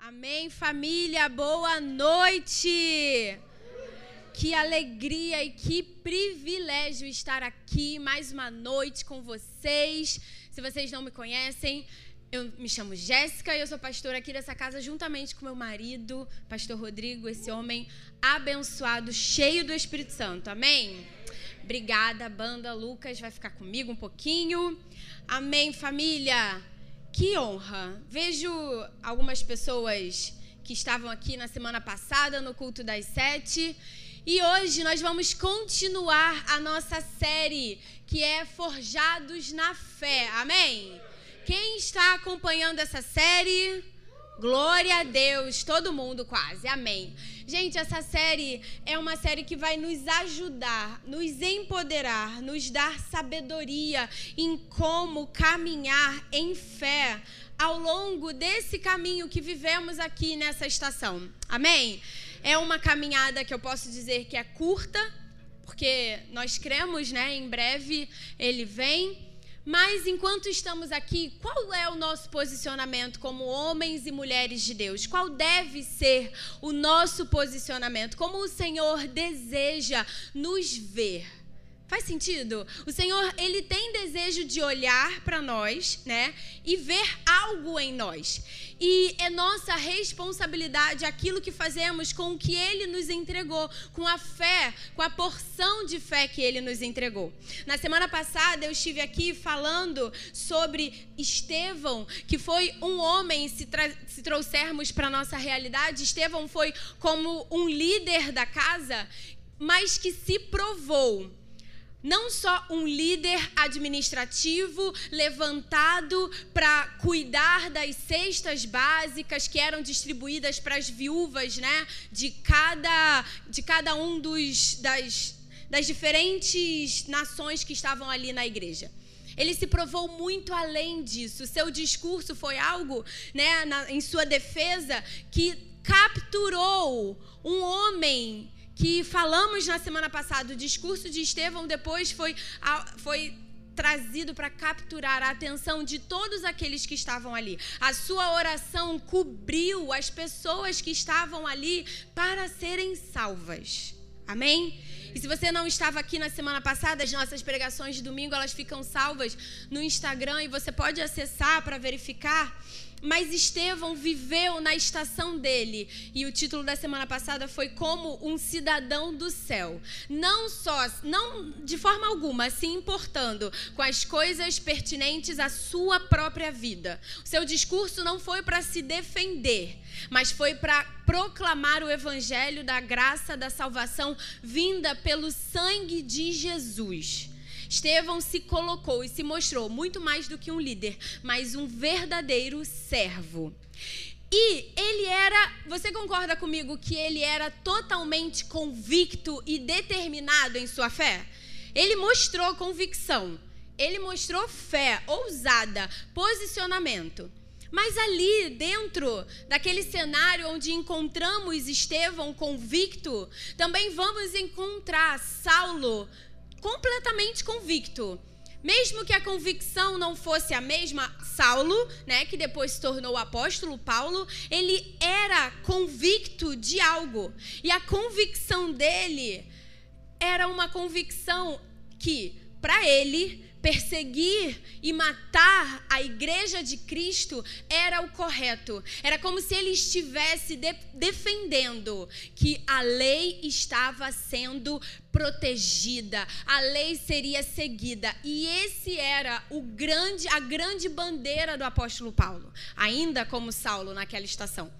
Amém, família, boa noite! Que alegria e que privilégio estar aqui mais uma noite com vocês. Se vocês não me conhecem, eu me chamo Jéssica e eu sou pastora aqui dessa casa juntamente com meu marido, pastor Rodrigo, esse homem abençoado, cheio do Espírito Santo. Amém? Obrigada, banda. Lucas vai ficar comigo um pouquinho. Amém, família. Que honra! Vejo algumas pessoas que estavam aqui na semana passada no culto das sete. E hoje nós vamos continuar a nossa série que é Forjados na Fé. Amém? Quem está acompanhando essa série? Glória a Deus, todo mundo quase. Amém. Gente, essa série é uma série que vai nos ajudar, nos empoderar, nos dar sabedoria em como caminhar em fé ao longo desse caminho que vivemos aqui nessa estação. Amém? É uma caminhada que eu posso dizer que é curta, porque nós cremos, né? Em breve ele vem mas enquanto estamos aqui, qual é o nosso posicionamento como homens e mulheres de Deus? Qual deve ser o nosso posicionamento? Como o Senhor deseja nos ver? Faz sentido? O Senhor, ele tem desejo de olhar para nós, né, e ver algo em nós. E é nossa responsabilidade aquilo que fazemos com o que ele nos entregou, com a fé, com a porção de fé que ele nos entregou. Na semana passada eu estive aqui falando sobre Estevão, que foi um homem, se, se trouxermos para nossa realidade, Estevão foi como um líder da casa, mas que se provou não só um líder administrativo levantado para cuidar das cestas básicas que eram distribuídas para as viúvas, né, de cada de cada um dos das, das diferentes nações que estavam ali na igreja. Ele se provou muito além disso. Seu discurso foi algo, né, na, em sua defesa, que capturou um homem que falamos na semana passada, o discurso de Estevão depois foi, foi trazido para capturar a atenção de todos aqueles que estavam ali. A sua oração cobriu as pessoas que estavam ali para serem salvas. Amém? E se você não estava aqui na semana passada, as nossas pregações de domingo, elas ficam salvas no Instagram e você pode acessar para verificar. Mas Estevão viveu na estação dele, e o título da semana passada foi como um cidadão do céu. Não só, não de forma alguma se importando com as coisas pertinentes à sua própria vida. O seu discurso não foi para se defender, mas foi para proclamar o evangelho da graça da salvação vinda pelo sangue de Jesus. Estevão se colocou e se mostrou muito mais do que um líder, mas um verdadeiro servo. E ele era, você concorda comigo que ele era totalmente convicto e determinado em sua fé? Ele mostrou convicção, ele mostrou fé, ousada, posicionamento. Mas ali dentro daquele cenário onde encontramos Estevão convicto, também vamos encontrar Saulo completamente convicto. Mesmo que a convicção não fosse a mesma, Saulo, né, que depois se tornou o apóstolo Paulo, ele era convicto de algo. E a convicção dele era uma convicção que, para ele, perseguir e matar a igreja de Cristo era o correto. Era como se ele estivesse de defendendo que a lei estava sendo protegida, a lei seria seguida. E esse era o grande a grande bandeira do apóstolo Paulo, ainda como Saulo naquela estação.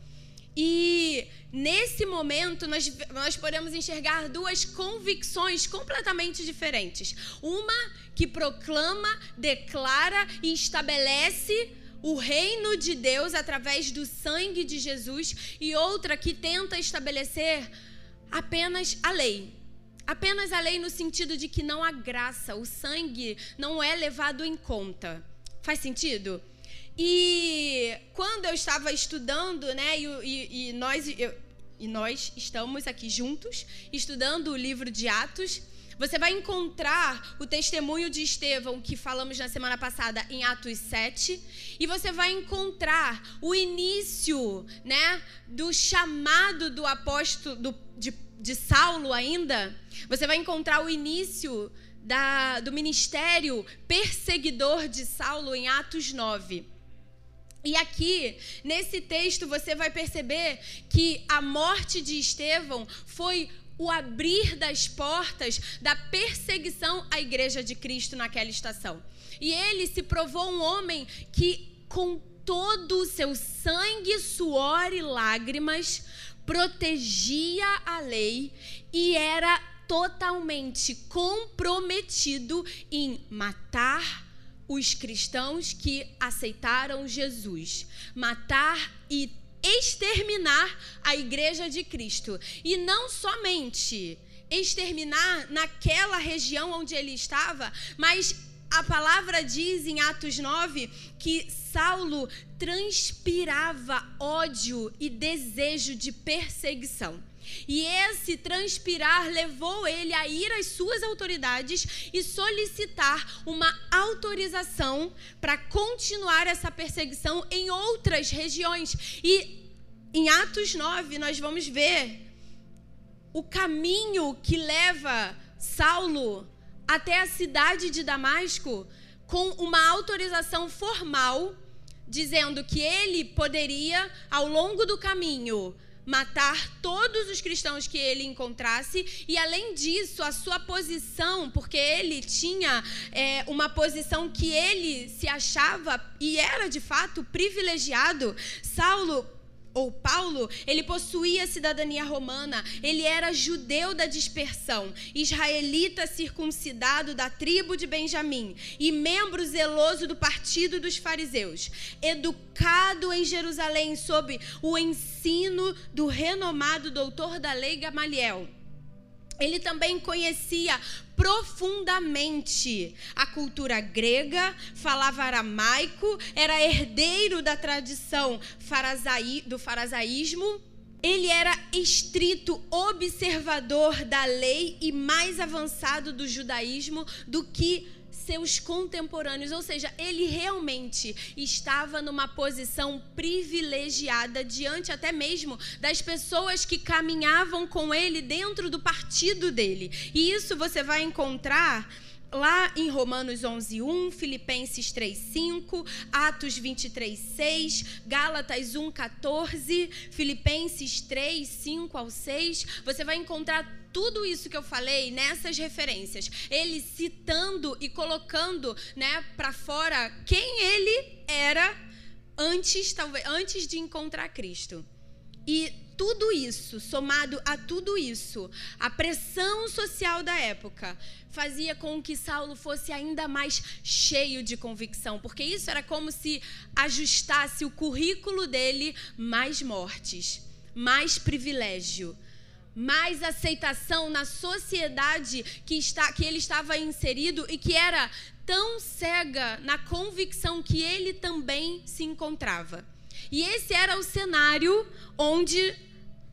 E nesse momento nós, nós podemos enxergar duas convicções completamente diferentes. Uma que proclama, declara e estabelece o reino de Deus através do sangue de Jesus, e outra que tenta estabelecer apenas a lei. Apenas a lei no sentido de que não há graça, o sangue não é levado em conta. Faz sentido? E quando eu estava estudando, né, e, e, nós, eu, e nós estamos aqui juntos, estudando o livro de Atos, Você vai encontrar o testemunho de Estevão, que falamos na semana passada em Atos 7, e você vai encontrar o início né, do chamado do apóstolo, do, de, de Saulo ainda. Você vai encontrar o início da, do ministério perseguidor de Saulo em Atos 9. E aqui, nesse texto, você vai perceber que a morte de Estevão foi o abrir das portas da perseguição à igreja de Cristo naquela estação. E ele se provou um homem que, com todo o seu sangue, suor e lágrimas, protegia a lei e era totalmente comprometido em matar os cristãos que aceitaram Jesus, matar e exterminar a igreja de Cristo. E não somente exterminar naquela região onde ele estava, mas a palavra diz em Atos 9 que Saulo transpirava ódio e desejo de perseguição. E esse transpirar levou ele a ir às suas autoridades e solicitar uma autorização para continuar essa perseguição em outras regiões. E em Atos 9, nós vamos ver o caminho que leva Saulo até a cidade de Damasco com uma autorização formal, dizendo que ele poderia, ao longo do caminho, matar todos os cristãos que ele encontrasse, e além disso, a sua posição, porque ele tinha é, uma posição que ele se achava e era de fato privilegiado. Saulo ou Paulo, ele possuía cidadania romana, ele era judeu da dispersão, israelita circuncidado da tribo de Benjamim e membro zeloso do partido dos fariseus, educado em Jerusalém sob o ensino do renomado doutor da lei Gamaliel. Ele também conhecia profundamente a cultura grega, falava aramaico, era herdeiro da tradição do farasaísmo. Ele era estrito observador da lei e mais avançado do judaísmo do que seus contemporâneos, ou seja, ele realmente estava numa posição privilegiada diante até mesmo das pessoas que caminhavam com ele dentro do partido dele. E isso você vai encontrar lá em Romanos 11:1, Filipenses 3:5, Atos 23:6, Gálatas 1:14, Filipenses 3:5 ao 6, você vai encontrar tudo isso que eu falei nessas referências, ele citando e colocando, né, para fora quem ele era antes, talvez, antes de encontrar Cristo. E tudo isso, somado a tudo isso, a pressão social da época, fazia com que Saulo fosse ainda mais cheio de convicção, porque isso era como se ajustasse o currículo dele mais mortes, mais privilégio mais aceitação na sociedade que, está, que ele estava inserido e que era tão cega na convicção que ele também se encontrava. E esse era o cenário onde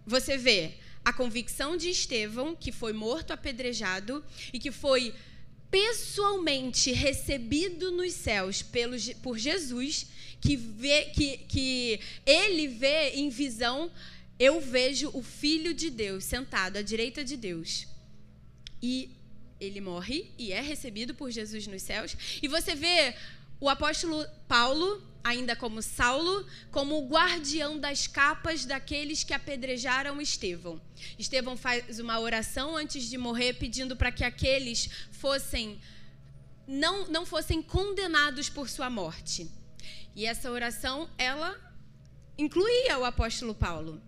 você vê a convicção de Estevão, que foi morto apedrejado e que foi pessoalmente recebido nos céus pelo, por Jesus, que, vê, que, que ele vê em visão eu vejo o Filho de Deus sentado à direita de Deus. E ele morre e é recebido por Jesus nos céus. E você vê o apóstolo Paulo, ainda como Saulo, como o guardião das capas daqueles que apedrejaram Estevão. Estevão faz uma oração antes de morrer, pedindo para que aqueles fossem não, não fossem condenados por sua morte. E essa oração, ela incluía o apóstolo Paulo.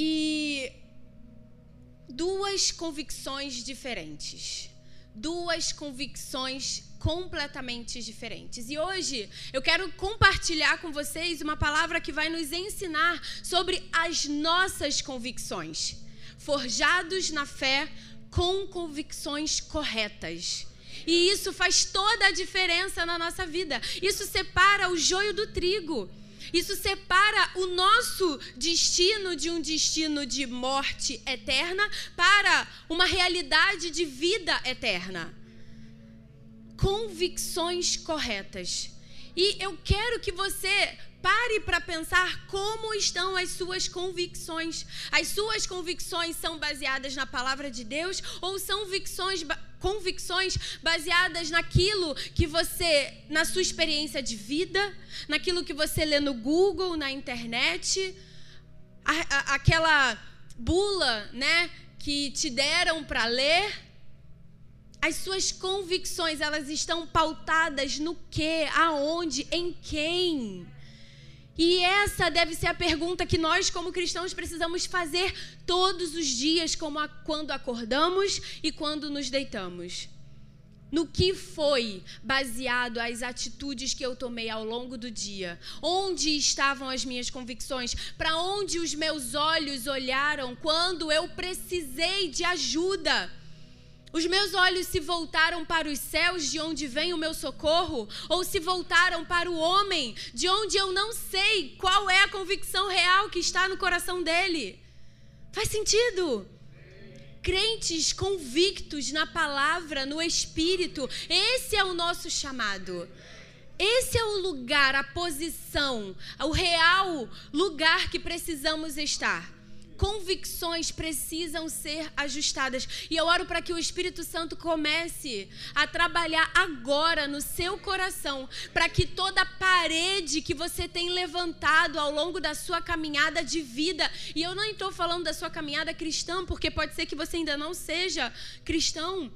E duas convicções diferentes. Duas convicções completamente diferentes. E hoje eu quero compartilhar com vocês uma palavra que vai nos ensinar sobre as nossas convicções, forjados na fé com convicções corretas. E isso faz toda a diferença na nossa vida. Isso separa o joio do trigo. Isso separa o nosso destino de um destino de morte eterna para uma realidade de vida eterna. Convicções corretas. E eu quero que você Pare para pensar como estão as suas convicções. As suas convicções são baseadas na palavra de Deus ou são convicções, convicções baseadas naquilo que você, na sua experiência de vida, naquilo que você lê no Google, na internet, a, a, aquela bula, né, que te deram para ler? As suas convicções, elas estão pautadas no quê? Aonde? Em quem? E essa deve ser a pergunta que nós, como cristãos, precisamos fazer todos os dias, como a, quando acordamos e quando nos deitamos. No que foi baseado as atitudes que eu tomei ao longo do dia? Onde estavam as minhas convicções? Para onde os meus olhos olharam quando eu precisei de ajuda? Os meus olhos se voltaram para os céus, de onde vem o meu socorro, ou se voltaram para o homem, de onde eu não sei qual é a convicção real que está no coração dele. Faz sentido? Crentes convictos na palavra, no espírito, esse é o nosso chamado. Esse é o lugar, a posição, o real lugar que precisamos estar convicções precisam ser ajustadas. E eu oro para que o Espírito Santo comece a trabalhar agora no seu coração, para que toda parede que você tem levantado ao longo da sua caminhada de vida, e eu não estou falando da sua caminhada cristã, porque pode ser que você ainda não seja cristão.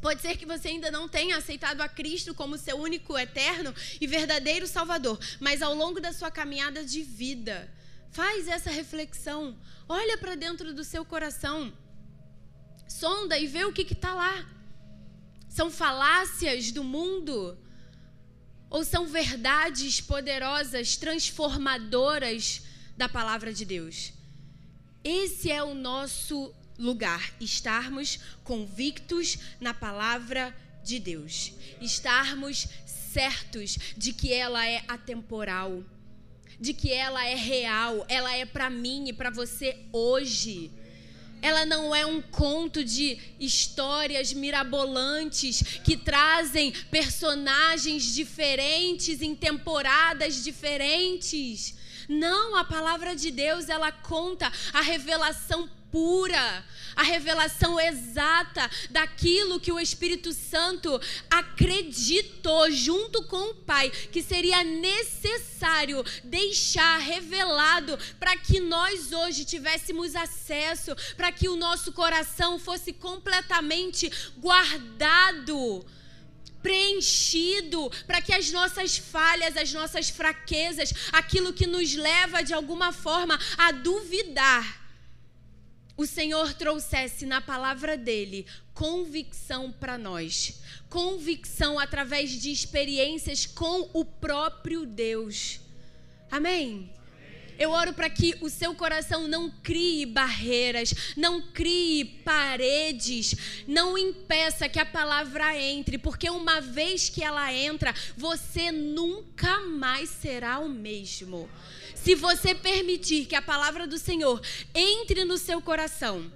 Pode ser que você ainda não tenha aceitado a Cristo como seu único, eterno e verdadeiro Salvador, mas ao longo da sua caminhada de vida, Faz essa reflexão. Olha para dentro do seu coração. Sonda e vê o que está lá. São falácias do mundo? Ou são verdades poderosas, transformadoras da palavra de Deus? Esse é o nosso lugar, estarmos convictos na palavra de Deus, estarmos certos de que ela é atemporal de que ela é real, ela é para mim e para você hoje. Ela não é um conto de histórias mirabolantes que trazem personagens diferentes em temporadas diferentes. Não, a palavra de Deus, ela conta a revelação pura, a revelação exata daquilo que o Espírito Santo acreditou junto com o Pai que seria necessário deixar revelado para que nós hoje tivéssemos acesso, para que o nosso coração fosse completamente guardado preenchido para que as nossas falhas, as nossas fraquezas, aquilo que nos leva de alguma forma a duvidar, o Senhor trouxesse na palavra dele convicção para nós, convicção através de experiências com o próprio Deus. Amém. Eu oro para que o seu coração não crie barreiras, não crie paredes, não impeça que a palavra entre, porque uma vez que ela entra, você nunca mais será o mesmo. Se você permitir que a palavra do Senhor entre no seu coração,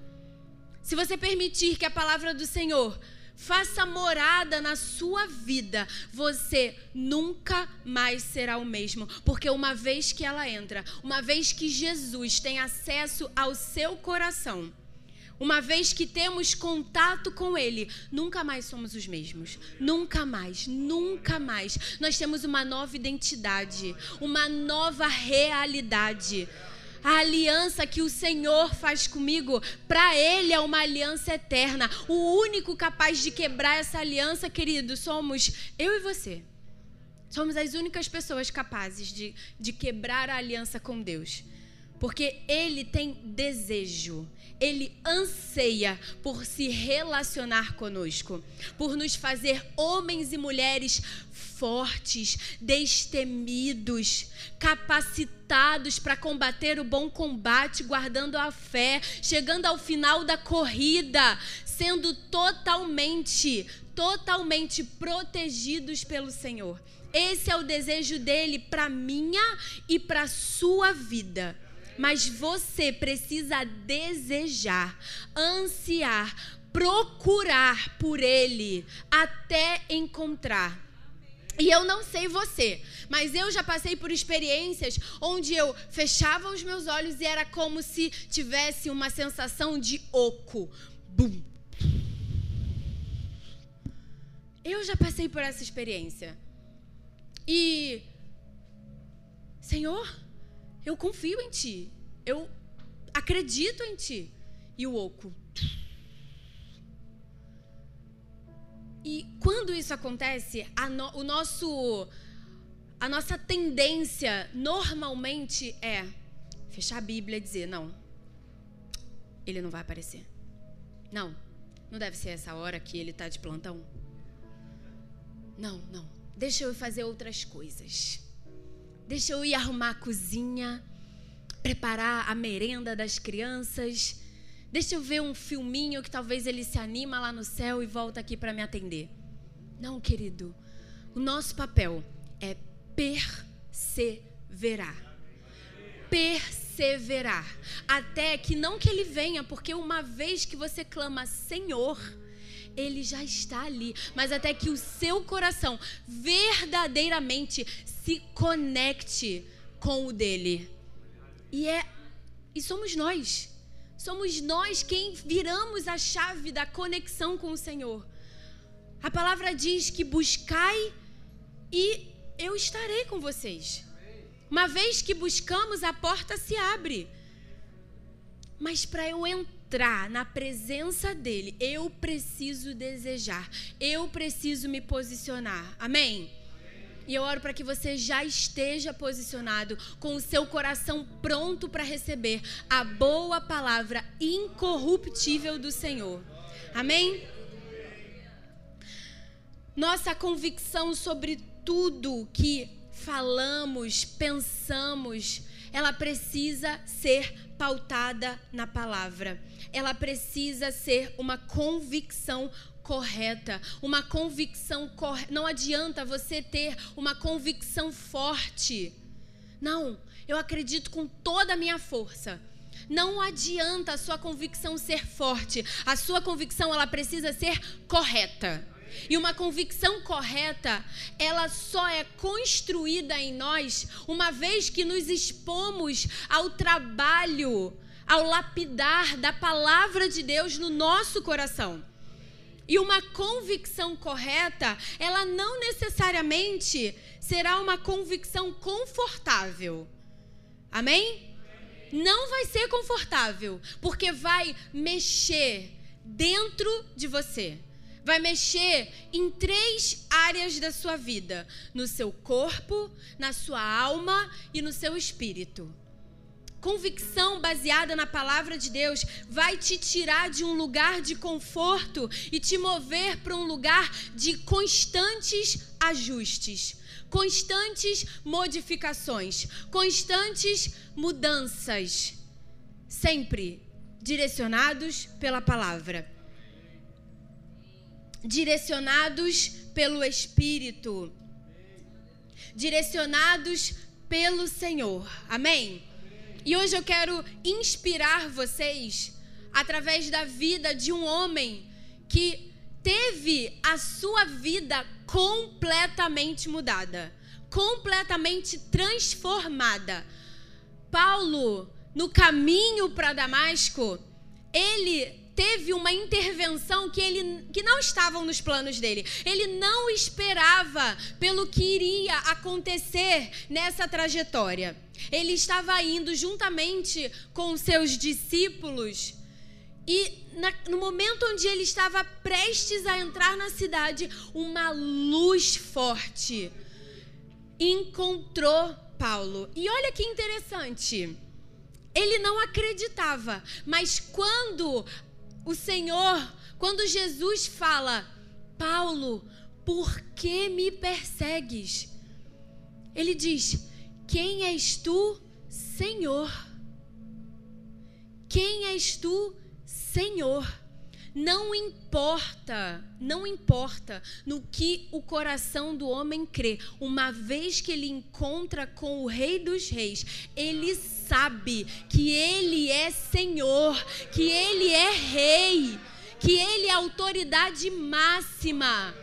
se você permitir que a palavra do Senhor faça morada na sua vida, você nunca mais será o mesmo. Porque uma vez que ela entra, uma vez que Jesus tem acesso ao seu coração, uma vez que temos contato com Ele, nunca mais somos os mesmos. Nunca mais, nunca mais. Nós temos uma nova identidade, uma nova realidade. A aliança que o Senhor faz comigo, para Ele é uma aliança eterna. O único capaz de quebrar essa aliança, querido, somos eu e você. Somos as únicas pessoas capazes de, de quebrar a aliança com Deus. Porque Ele tem desejo ele anseia por se relacionar conosco, por nos fazer homens e mulheres fortes, destemidos, capacitados para combater o bom combate, guardando a fé, chegando ao final da corrida, sendo totalmente, totalmente protegidos pelo Senhor. Esse é o desejo dele para minha e para sua vida. Mas você precisa desejar, ansiar, procurar por ele até encontrar. E eu não sei você, mas eu já passei por experiências onde eu fechava os meus olhos e era como se tivesse uma sensação de oco. Bum. Eu já passei por essa experiência. E Senhor, eu confio em ti. Eu acredito em ti. E o oco. E quando isso acontece, no, o nosso a nossa tendência normalmente é fechar a Bíblia e dizer: não, ele não vai aparecer. Não, não deve ser essa hora que ele está de plantão. Não, não. Deixa eu fazer outras coisas. Deixa eu ir arrumar a cozinha, preparar a merenda das crianças. Deixa eu ver um filminho que talvez ele se anima lá no céu e volta aqui para me atender. Não, querido. O nosso papel é perseverar. Perseverar. Até que não que ele venha, porque uma vez que você clama Senhor, ele já está ali, mas até que o seu coração verdadeiramente se conecte com o dele. E é e somos nós. Somos nós quem viramos a chave da conexão com o Senhor. A palavra diz que buscai e eu estarei com vocês. Uma vez que buscamos, a porta se abre. Mas para eu entrar na presença dele, eu preciso desejar, eu preciso me posicionar. Amém? E eu oro para que você já esteja posicionado, com o seu coração pronto para receber a boa palavra incorruptível do Senhor. Amém? Nossa convicção sobre tudo que falamos, pensamos, ela precisa ser pautada na palavra. Ela precisa ser uma convicção correta, uma convicção correta. Não adianta você ter uma convicção forte. Não, eu acredito com toda a minha força. Não adianta a sua convicção ser forte. A sua convicção ela precisa ser correta. E uma convicção correta, ela só é construída em nós uma vez que nos expomos ao trabalho, ao lapidar da palavra de Deus no nosso coração. E uma convicção correta, ela não necessariamente será uma convicção confortável. Amém? Não vai ser confortável, porque vai mexer dentro de você vai mexer em três áreas da sua vida: no seu corpo, na sua alma e no seu espírito. Convicção baseada na palavra de Deus vai te tirar de um lugar de conforto e te mover para um lugar de constantes ajustes, constantes modificações, constantes mudanças, sempre direcionados pela palavra direcionados pelo Espírito, direcionados pelo Senhor. Amém? E hoje eu quero inspirar vocês através da vida de um homem que teve a sua vida completamente mudada, completamente transformada. Paulo, no caminho para Damasco, ele teve uma intervenção que ele que não estavam nos planos dele. Ele não esperava pelo que iria acontecer nessa trajetória. Ele estava indo juntamente com seus discípulos e na, no momento onde ele estava prestes a entrar na cidade, uma luz forte encontrou Paulo. E olha que interessante. Ele não acreditava, mas quando o Senhor, quando Jesus fala, Paulo, por que me persegues? Ele diz: Quem és tu, Senhor. Quem és tu, Senhor? Não importa, não importa no que o coração do homem crê, uma vez que ele encontra com o Rei dos Reis, ele sabe que ele é Senhor, que ele é Rei, que ele é autoridade máxima.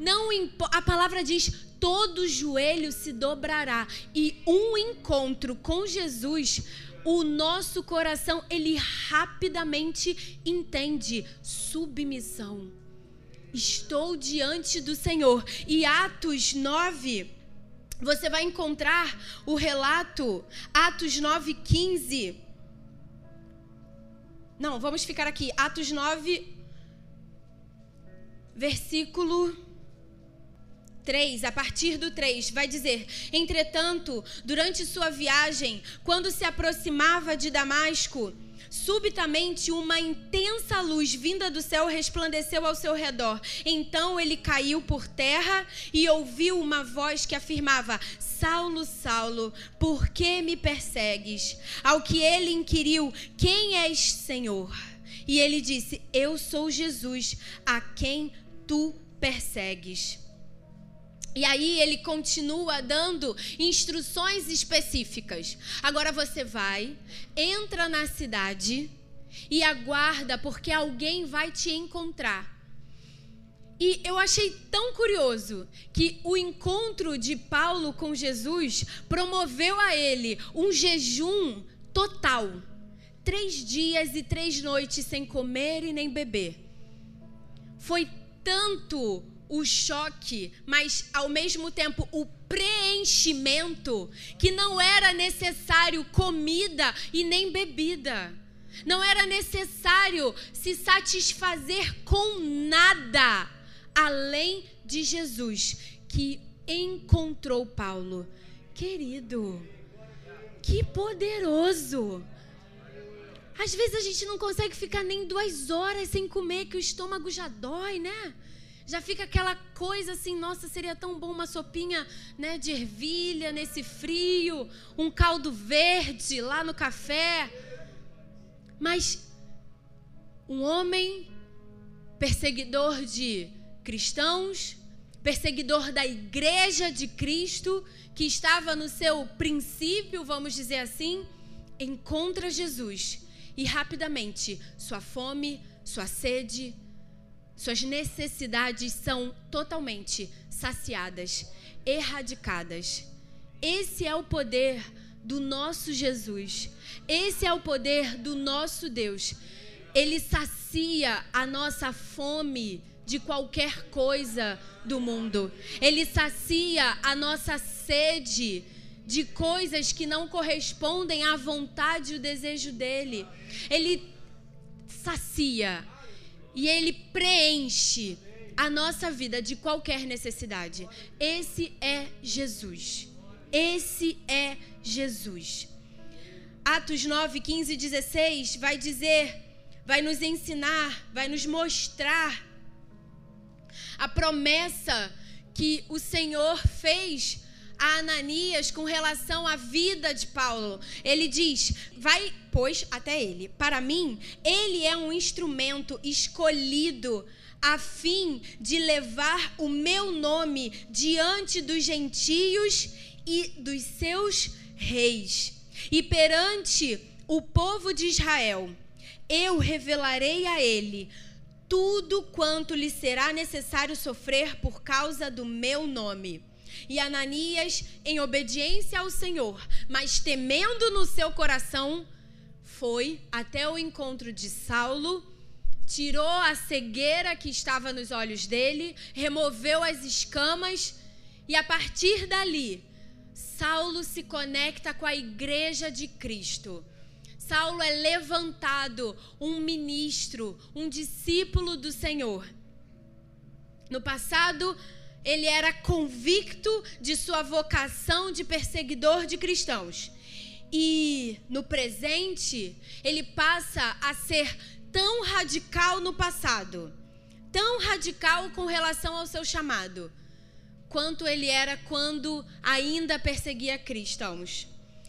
Não a palavra diz: todo joelho se dobrará e um encontro com Jesus o nosso coração ele rapidamente entende submissão. Estou diante do Senhor. E Atos 9, você vai encontrar o relato, Atos 9, 15. Não, vamos ficar aqui. Atos 9, versículo 3, a partir do 3, vai dizer: Entretanto, durante sua viagem, quando se aproximava de Damasco, subitamente uma intensa luz vinda do céu resplandeceu ao seu redor. Então ele caiu por terra e ouviu uma voz que afirmava: Saulo, Saulo, por que me persegues? Ao que ele inquiriu: Quem és, Senhor? E ele disse: Eu sou Jesus, a quem tu persegues. E aí ele continua dando instruções específicas. Agora você vai, entra na cidade e aguarda porque alguém vai te encontrar. E eu achei tão curioso que o encontro de Paulo com Jesus promoveu a ele um jejum total. Três dias e três noites sem comer e nem beber. Foi tanto o choque, mas ao mesmo tempo o preenchimento, que não era necessário comida e nem bebida. Não era necessário se satisfazer com nada além de Jesus, que encontrou Paulo. Querido, que poderoso! Às vezes a gente não consegue ficar nem duas horas sem comer, que o estômago já dói, né? Já fica aquela coisa assim, nossa, seria tão bom uma sopinha, né, de ervilha nesse frio, um caldo verde lá no café. Mas um homem perseguidor de cristãos, perseguidor da igreja de Cristo, que estava no seu princípio, vamos dizer assim, encontra Jesus e rapidamente sua fome, sua sede, suas necessidades são totalmente saciadas, erradicadas. Esse é o poder do nosso Jesus. Esse é o poder do nosso Deus. Ele sacia a nossa fome de qualquer coisa do mundo. Ele sacia a nossa sede de coisas que não correspondem à vontade e o desejo dele. Ele sacia e ele preenche a nossa vida de qualquer necessidade. Esse é Jesus. Esse é Jesus. Atos 9, 15 e 16 vai dizer, vai nos ensinar, vai nos mostrar a promessa que o Senhor fez a Ananias com relação à vida de Paulo. Ele diz: Vai, pois, até ele. Para mim, ele é um instrumento escolhido a fim de levar o meu nome diante dos gentios e dos seus reis. E perante o povo de Israel, eu revelarei a ele tudo quanto lhe será necessário sofrer por causa do meu nome. E Ananias, em obediência ao Senhor, mas temendo no seu coração, foi até o encontro de Saulo, tirou a cegueira que estava nos olhos dele, removeu as escamas, e a partir dali, Saulo se conecta com a igreja de Cristo. Saulo é levantado um ministro, um discípulo do Senhor. No passado, ele era convicto de sua vocação de perseguidor de cristãos. E no presente, ele passa a ser tão radical no passado, tão radical com relação ao seu chamado, quanto ele era quando ainda perseguia cristãos.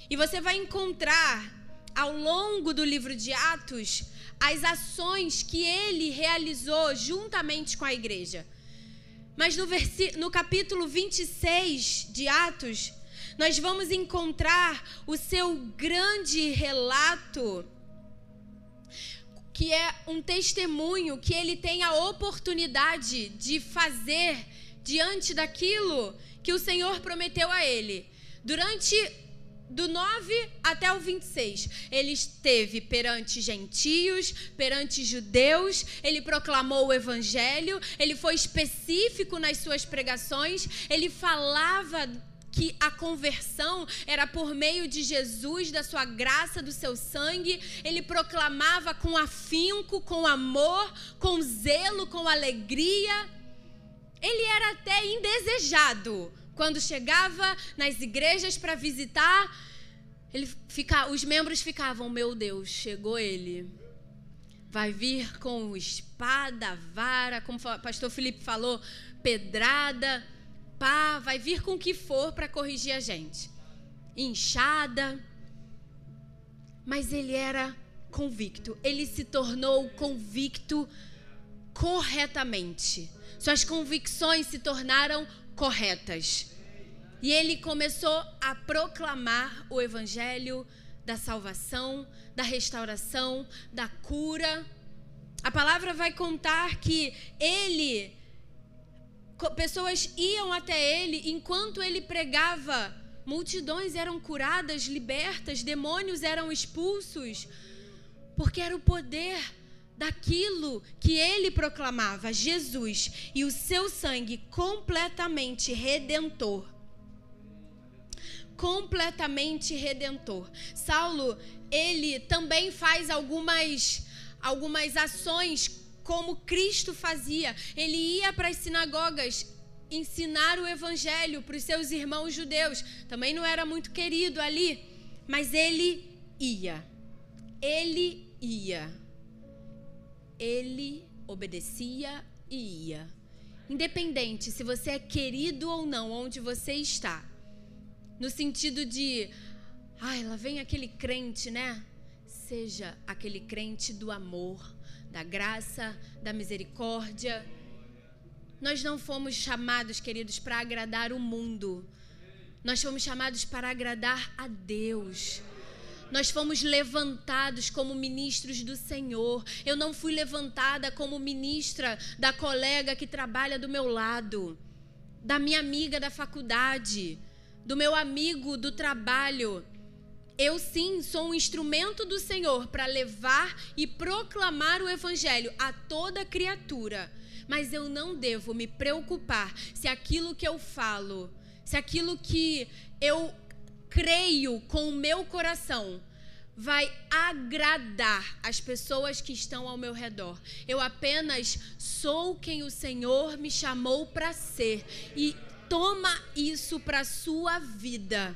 E você vai encontrar ao longo do livro de Atos as ações que ele realizou juntamente com a igreja. Mas no, no capítulo 26 de Atos, nós vamos encontrar o seu grande relato, que é um testemunho que ele tem a oportunidade de fazer diante daquilo que o Senhor prometeu a ele. Durante do 9 até o 26, ele esteve perante gentios, perante judeus, ele proclamou o evangelho, ele foi específico nas suas pregações, ele falava que a conversão era por meio de Jesus, da sua graça, do seu sangue. Ele proclamava com afinco, com amor, com zelo, com alegria. Ele era até indesejado quando chegava nas igrejas para visitar, ele fica, os membros ficavam: Meu Deus, chegou ele. Vai vir com espada, vara, como o pastor Felipe falou, pedrada, pá, vai vir com o que for para corrigir a gente. Inchada. Mas ele era convicto, ele se tornou convicto corretamente. Suas convicções se tornaram corretas. E ele começou a proclamar o evangelho da salvação, da restauração, da cura. A palavra vai contar que ele pessoas iam até ele enquanto ele pregava, multidões eram curadas, libertas, demônios eram expulsos, porque era o poder daquilo que ele proclamava, Jesus e o seu sangue completamente redentor. Completamente redentor. Saulo, ele também faz algumas algumas ações como Cristo fazia. Ele ia para as sinagogas ensinar o evangelho para os seus irmãos judeus. Também não era muito querido ali, mas ele ia. Ele ia ele obedecia e ia. Independente se você é querido ou não onde você está. No sentido de, ai, lá vem aquele crente, né? Seja aquele crente do amor, da graça, da misericórdia. Nós não fomos chamados, queridos, para agradar o mundo. Nós fomos chamados para agradar a Deus. Nós fomos levantados como ministros do Senhor. Eu não fui levantada como ministra da colega que trabalha do meu lado, da minha amiga da faculdade, do meu amigo do trabalho. Eu sim sou um instrumento do Senhor para levar e proclamar o Evangelho a toda criatura. Mas eu não devo me preocupar se aquilo que eu falo, se aquilo que eu creio com o meu coração vai agradar as pessoas que estão ao meu redor. Eu apenas sou quem o Senhor me chamou para ser e toma isso para sua vida.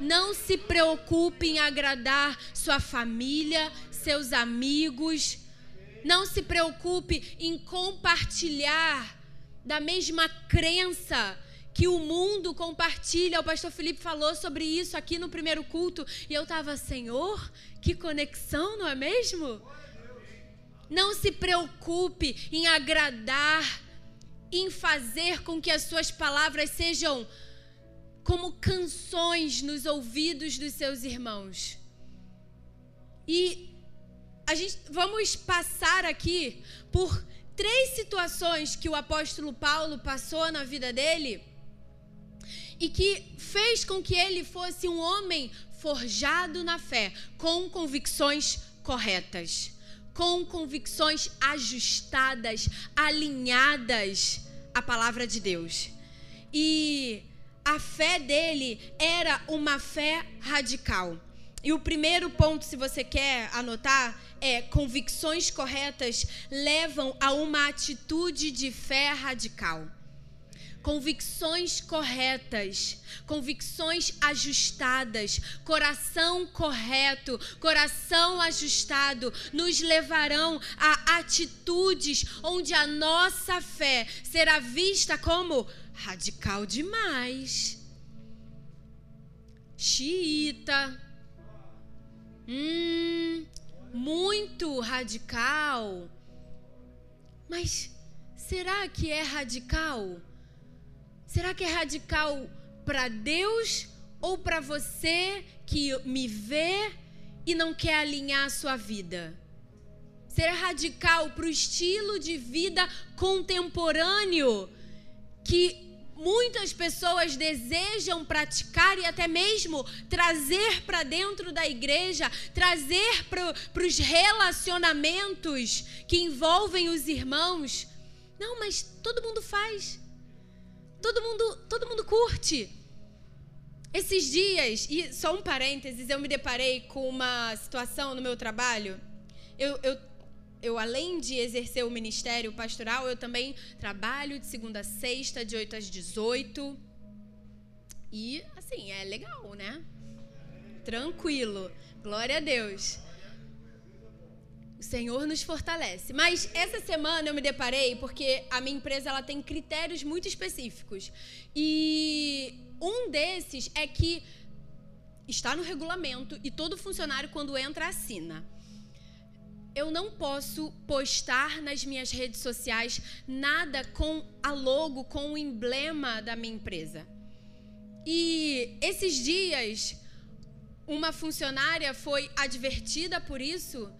Não se preocupe em agradar sua família, seus amigos. Não se preocupe em compartilhar da mesma crença que o mundo compartilha. O pastor Felipe falou sobre isso aqui no primeiro culto e eu estava, Senhor, que conexão, não é mesmo? Não se preocupe em agradar, em fazer com que as suas palavras sejam como canções nos ouvidos dos seus irmãos. E a gente vamos passar aqui por três situações que o apóstolo Paulo passou na vida dele e que fez com que ele fosse um homem forjado na fé, com convicções corretas, com convicções ajustadas, alinhadas à palavra de Deus. E a fé dele era uma fé radical. E o primeiro ponto, se você quer anotar, é convicções corretas levam a uma atitude de fé radical convicções corretas, convicções ajustadas, coração correto, coração ajustado, nos levarão a atitudes onde a nossa fé será vista como radical demais. xiita. Hum, muito radical. Mas será que é radical? Será que é radical para Deus ou para você que me vê e não quer alinhar a sua vida? Ser radical para o estilo de vida contemporâneo que muitas pessoas desejam praticar e até mesmo trazer para dentro da igreja, trazer para os relacionamentos que envolvem os irmãos. Não, mas todo mundo faz. Todo mundo, todo mundo curte. Esses dias, e só um parênteses, eu me deparei com uma situação no meu trabalho. Eu, eu, eu, além de exercer o ministério pastoral, eu também trabalho de segunda a sexta, de 8 às 18. E, assim, é legal, né? Tranquilo. Glória a Deus. O Senhor nos fortalece. Mas essa semana eu me deparei porque a minha empresa ela tem critérios muito específicos. E um desses é que está no regulamento e todo funcionário quando entra assina. Eu não posso postar nas minhas redes sociais nada com a logo, com o emblema da minha empresa. E esses dias uma funcionária foi advertida por isso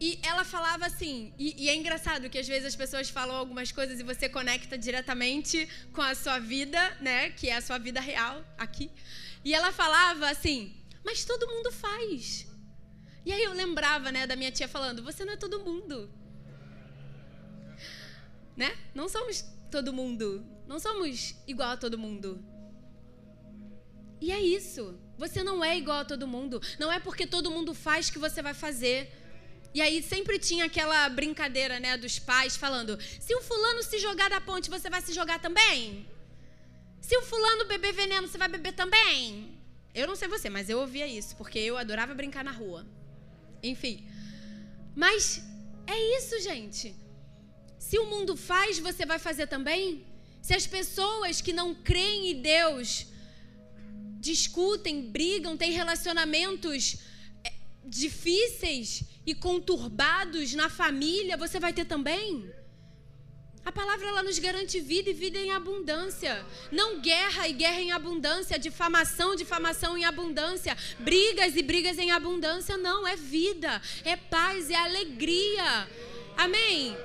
e ela falava assim, e, e, é engraçado que às vezes as pessoas falam algumas coisas e você conecta diretamente com a sua vida, né? Que é a sua vida real aqui. E ela falava assim, mas todo mundo faz. E aí eu lembrava, né, da minha tia falando, você não é todo mundo. Né? Não somos todo mundo. Não somos igual a todo mundo. E é isso. Você não é igual a todo mundo. Não é porque todo mundo faz que você vai fazer. E aí sempre tinha aquela brincadeira, né, dos pais falando: se o fulano se jogar da ponte, você vai se jogar também? Se o fulano beber veneno, você vai beber também? Eu não sei você, mas eu ouvia isso, porque eu adorava brincar na rua. Enfim. Mas é isso, gente. Se o mundo faz, você vai fazer também? Se as pessoas que não creem em Deus discutem, brigam, têm relacionamentos é, difíceis e conturbados na família, você vai ter também? A palavra ela nos garante vida e vida em abundância. Não guerra e guerra em abundância, difamação, difamação em abundância, brigas e brigas em abundância. Não, é vida, é paz, é alegria. Amém?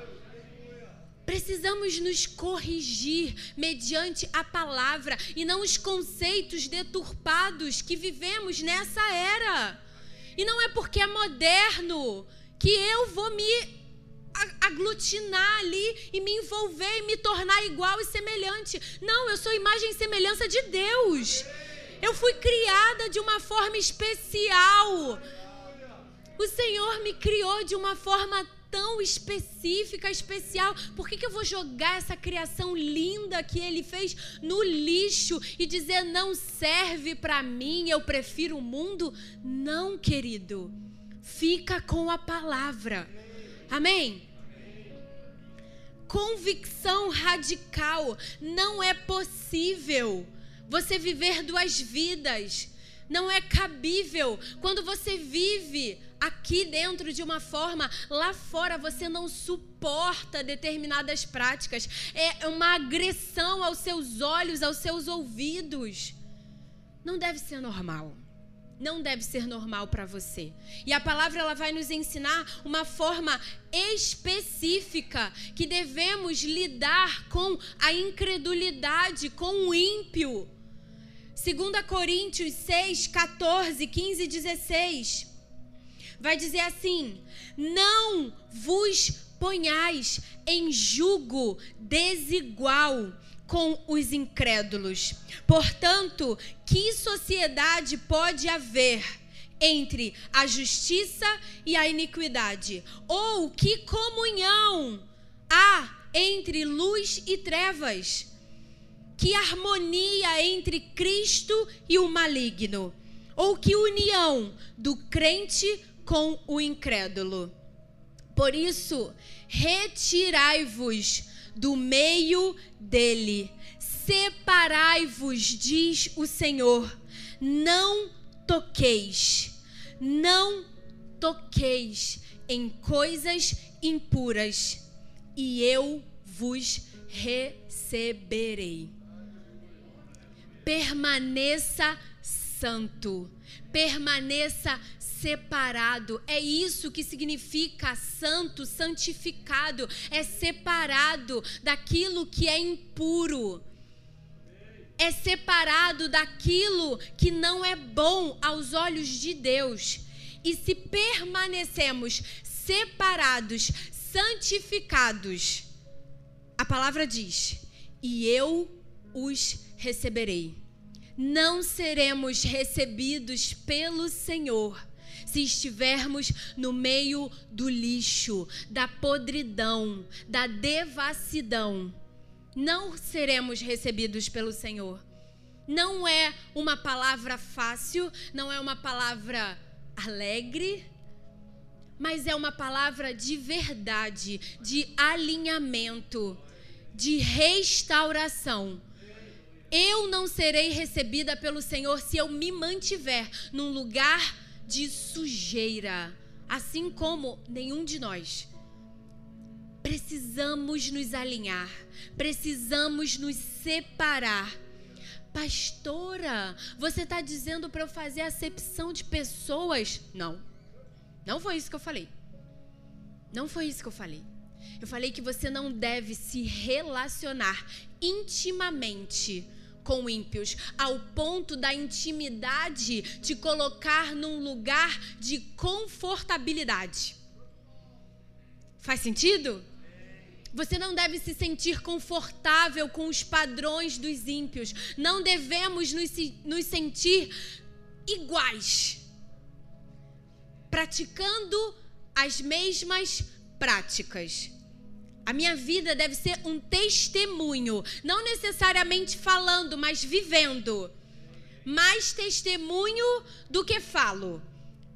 Precisamos nos corrigir mediante a palavra e não os conceitos deturpados que vivemos nessa era. E não é porque é moderno que eu vou me aglutinar ali e me envolver e me tornar igual e semelhante. Não, eu sou imagem e semelhança de Deus. Eu fui criada de uma forma especial. O Senhor me criou de uma forma tão específica, especial. Por que, que eu vou jogar essa criação linda que ele fez no lixo e dizer não serve para mim, eu prefiro o mundo? Não, querido. Fica com a palavra. Amém? Convicção radical. Não é possível você viver duas vidas. Não é cabível quando você vive aqui dentro de uma forma, lá fora você não suporta determinadas práticas. É uma agressão aos seus olhos, aos seus ouvidos. Não deve ser normal. Não deve ser normal para você. E a palavra ela vai nos ensinar uma forma específica que devemos lidar com a incredulidade, com o ímpio. 2 Coríntios 6, 14, 15 e 16 vai dizer assim: Não vos ponhais em jugo desigual com os incrédulos. Portanto, que sociedade pode haver entre a justiça e a iniquidade? Ou que comunhão há entre luz e trevas? Que harmonia entre Cristo e o maligno? Ou que união do crente com o incrédulo. Por isso, retirai-vos do meio dele, separai-vos, diz o Senhor, não toqueis, não toqueis em coisas impuras, e eu vos receberei. Permaneça santo, permaneça separado. É isso que significa santo, santificado, é separado daquilo que é impuro. É separado daquilo que não é bom aos olhos de Deus. E se permanecemos separados, santificados, a palavra diz: e eu os receberei. Não seremos recebidos pelo Senhor se estivermos no meio do lixo, da podridão, da devassidão. Não seremos recebidos pelo Senhor. Não é uma palavra fácil, não é uma palavra alegre, mas é uma palavra de verdade, de alinhamento, de restauração. Eu não serei recebida pelo Senhor se eu me mantiver num lugar de sujeira, assim como nenhum de nós. Precisamos nos alinhar, precisamos nos separar. Pastora, você está dizendo para eu fazer acepção de pessoas? Não, não foi isso que eu falei. Não foi isso que eu falei. Eu falei que você não deve se relacionar intimamente com ímpios, ao ponto da intimidade te colocar num lugar de confortabilidade. Faz sentido? Você não deve se sentir confortável com os padrões dos ímpios. Não devemos nos, nos sentir iguais, praticando as mesmas práticas. A minha vida deve ser um testemunho, não necessariamente falando, mas vivendo. Mais testemunho do que falo.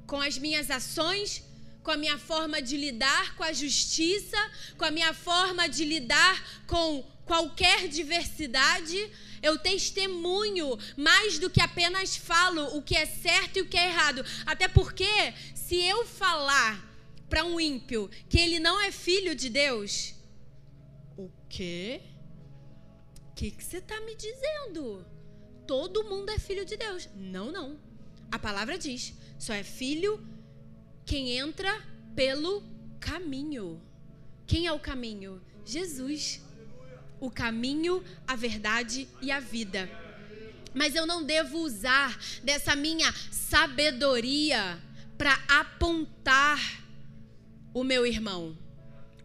Com as minhas ações, com a minha forma de lidar com a justiça, com a minha forma de lidar com qualquer diversidade. Eu testemunho mais do que apenas falo o que é certo e o que é errado. Até porque, se eu falar para um ímpio que ele não é filho de Deus, quê? O que você está me dizendo? Todo mundo é filho de Deus. Não, não. A palavra diz: só é filho quem entra pelo caminho. Quem é o caminho? Jesus. O caminho, a verdade e a vida. Mas eu não devo usar dessa minha sabedoria para apontar o meu irmão.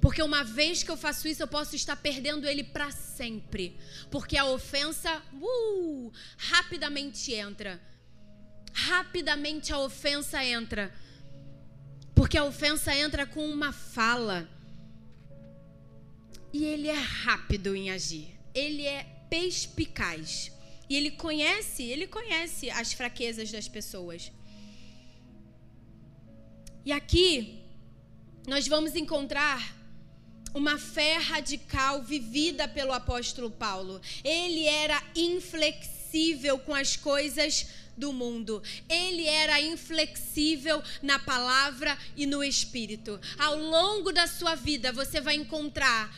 Porque uma vez que eu faço isso, eu posso estar perdendo ele para sempre. Porque a ofensa, uh, rapidamente entra. Rapidamente a ofensa entra. Porque a ofensa entra com uma fala. E ele é rápido em agir. Ele é perspicaz. E ele conhece, ele conhece as fraquezas das pessoas. E aqui nós vamos encontrar uma fé radical vivida pelo apóstolo Paulo. Ele era inflexível com as coisas do mundo. Ele era inflexível na palavra e no espírito. Ao longo da sua vida, você vai encontrar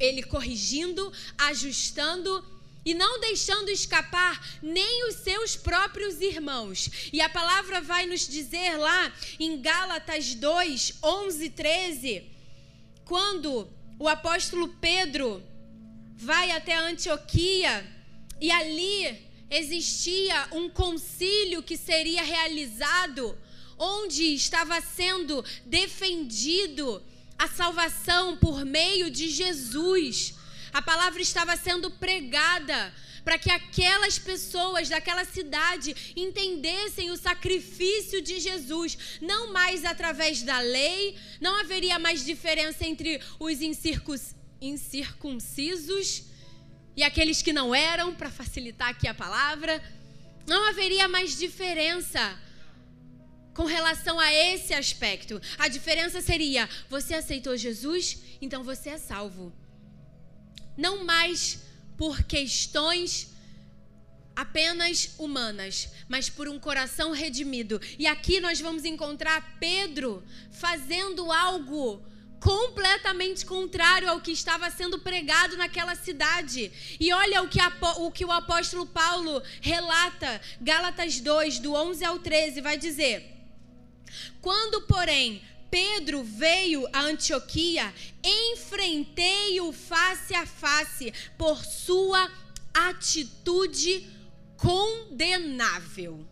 ele corrigindo, ajustando e não deixando escapar nem os seus próprios irmãos. E a palavra vai nos dizer lá em Gálatas 2, 11, 13 quando o apóstolo Pedro vai até Antioquia e ali existia um concílio que seria realizado, onde estava sendo defendido a salvação por meio de Jesus. A palavra estava sendo pregada para que aquelas pessoas daquela cidade entendessem o sacrifício de Jesus, não mais através da lei, não haveria mais diferença entre os incircuncisos e aqueles que não eram, para facilitar aqui a palavra. Não haveria mais diferença com relação a esse aspecto. A diferença seria: você aceitou Jesus, então você é salvo. Não mais por questões apenas humanas, mas por um coração redimido. E aqui nós vamos encontrar Pedro fazendo algo completamente contrário ao que estava sendo pregado naquela cidade. E olha o que, o que o apóstolo Paulo relata, Gálatas 2, do 11 ao 13, vai dizer: Quando, porém, Pedro veio a Antioquia, enfrentei-o face a face por sua atitude condenável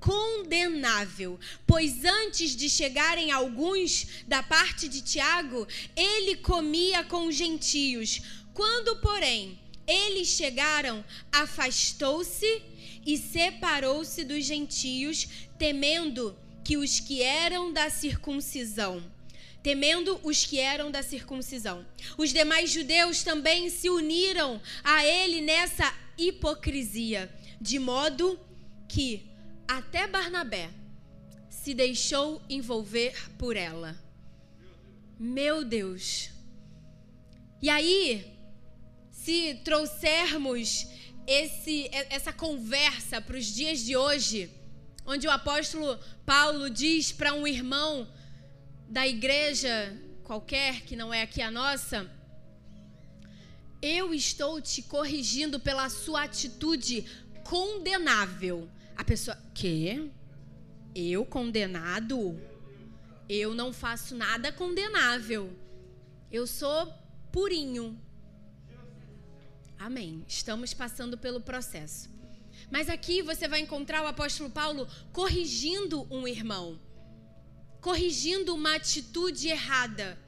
condenável, pois antes de chegarem alguns da parte de Tiago, ele comia com gentios. Quando, porém, eles chegaram, afastou-se e separou-se dos gentios, temendo que os que eram da circuncisão temendo os que eram da circuncisão. Os demais judeus também se uniram a ele nessa hipocrisia, de modo que até Barnabé se deixou envolver por ela. Meu Deus. E aí, se trouxermos esse, essa conversa para os dias de hoje, onde o apóstolo Paulo diz para um irmão da igreja qualquer, que não é aqui a nossa, eu estou te corrigindo pela sua atitude condenável. A pessoa, que? Eu condenado? Eu não faço nada condenável. Eu sou purinho. Amém. Estamos passando pelo processo. Mas aqui você vai encontrar o apóstolo Paulo corrigindo um irmão, corrigindo uma atitude errada.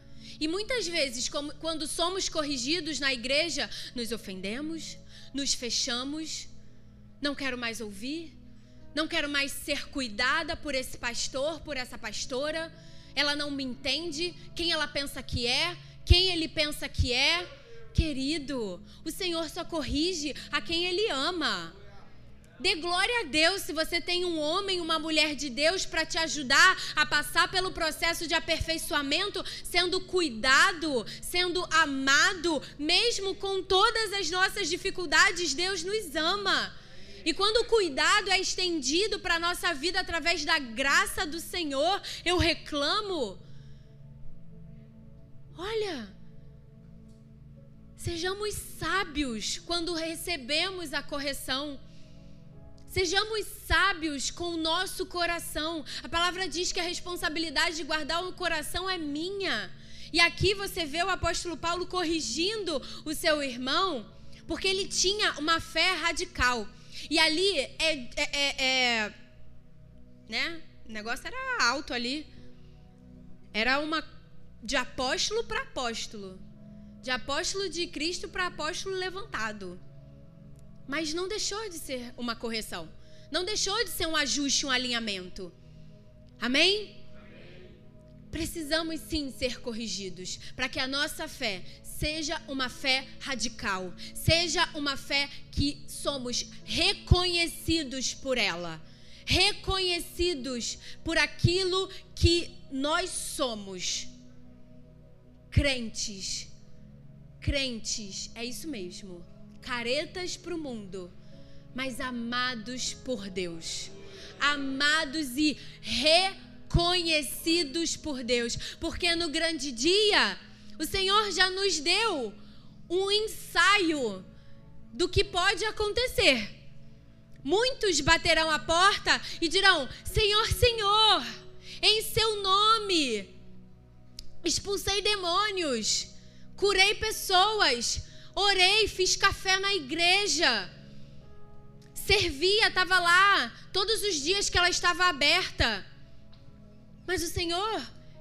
E muitas vezes, quando somos corrigidos na igreja, nos ofendemos, nos fechamos, não quero mais ouvir, não quero mais ser cuidada por esse pastor, por essa pastora. Ela não me entende. Quem ela pensa que é? Quem ele pensa que é? Querido, o Senhor só corrige a quem ele ama. Dê glória a Deus se você tem um homem, uma mulher de Deus para te ajudar a passar pelo processo de aperfeiçoamento, sendo cuidado, sendo amado, mesmo com todas as nossas dificuldades, Deus nos ama. E quando o cuidado é estendido para a nossa vida através da graça do Senhor, eu reclamo. Olha, sejamos sábios quando recebemos a correção. Sejamos sábios com o nosso coração. A palavra diz que a responsabilidade de guardar o coração é minha. E aqui você vê o apóstolo Paulo corrigindo o seu irmão, porque ele tinha uma fé radical. E ali é, é, é, é né? O negócio era alto ali. Era uma de apóstolo para apóstolo. De apóstolo de Cristo para apóstolo levantado. Mas não deixou de ser uma correção. Não deixou de ser um ajuste, um alinhamento. Amém? Precisamos sim ser corrigidos para que a nossa fé seja uma fé radical, seja uma fé que somos reconhecidos por ela, reconhecidos por aquilo que nós somos. Crentes, crentes, é isso mesmo, caretas para o mundo, mas amados por Deus, amados e reconhecidos conhecidos por Deus, porque no grande dia o Senhor já nos deu um ensaio do que pode acontecer. Muitos baterão a porta e dirão: Senhor, Senhor, em seu nome expulsei demônios, curei pessoas, orei, fiz café na igreja, servia, estava lá todos os dias que ela estava aberta. Mas o Senhor,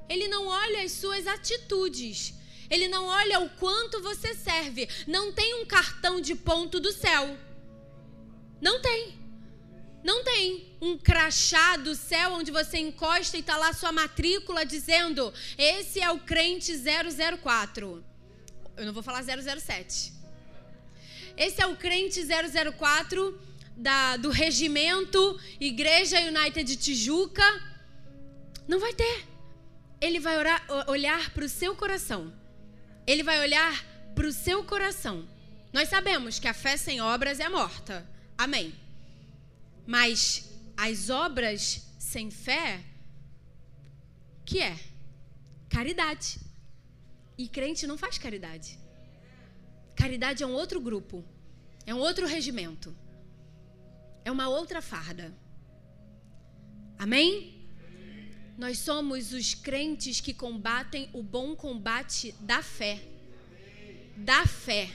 Ele não olha as suas atitudes. Ele não olha o quanto você serve. Não tem um cartão de ponto do céu. Não tem. Não tem um crachá do céu onde você encosta e está lá sua matrícula dizendo: esse é o crente 004. Eu não vou falar 007. Esse é o crente 004 da, do regimento Igreja United de Tijuca não vai ter. Ele vai orar, olhar para o seu coração. Ele vai olhar para o seu coração. Nós sabemos que a fé sem obras é morta. Amém. Mas as obras sem fé, que é caridade. E crente não faz caridade. Caridade é um outro grupo, é um outro regimento, é uma outra farda. Amém? Nós somos os crentes que combatem o bom combate da fé. Da fé.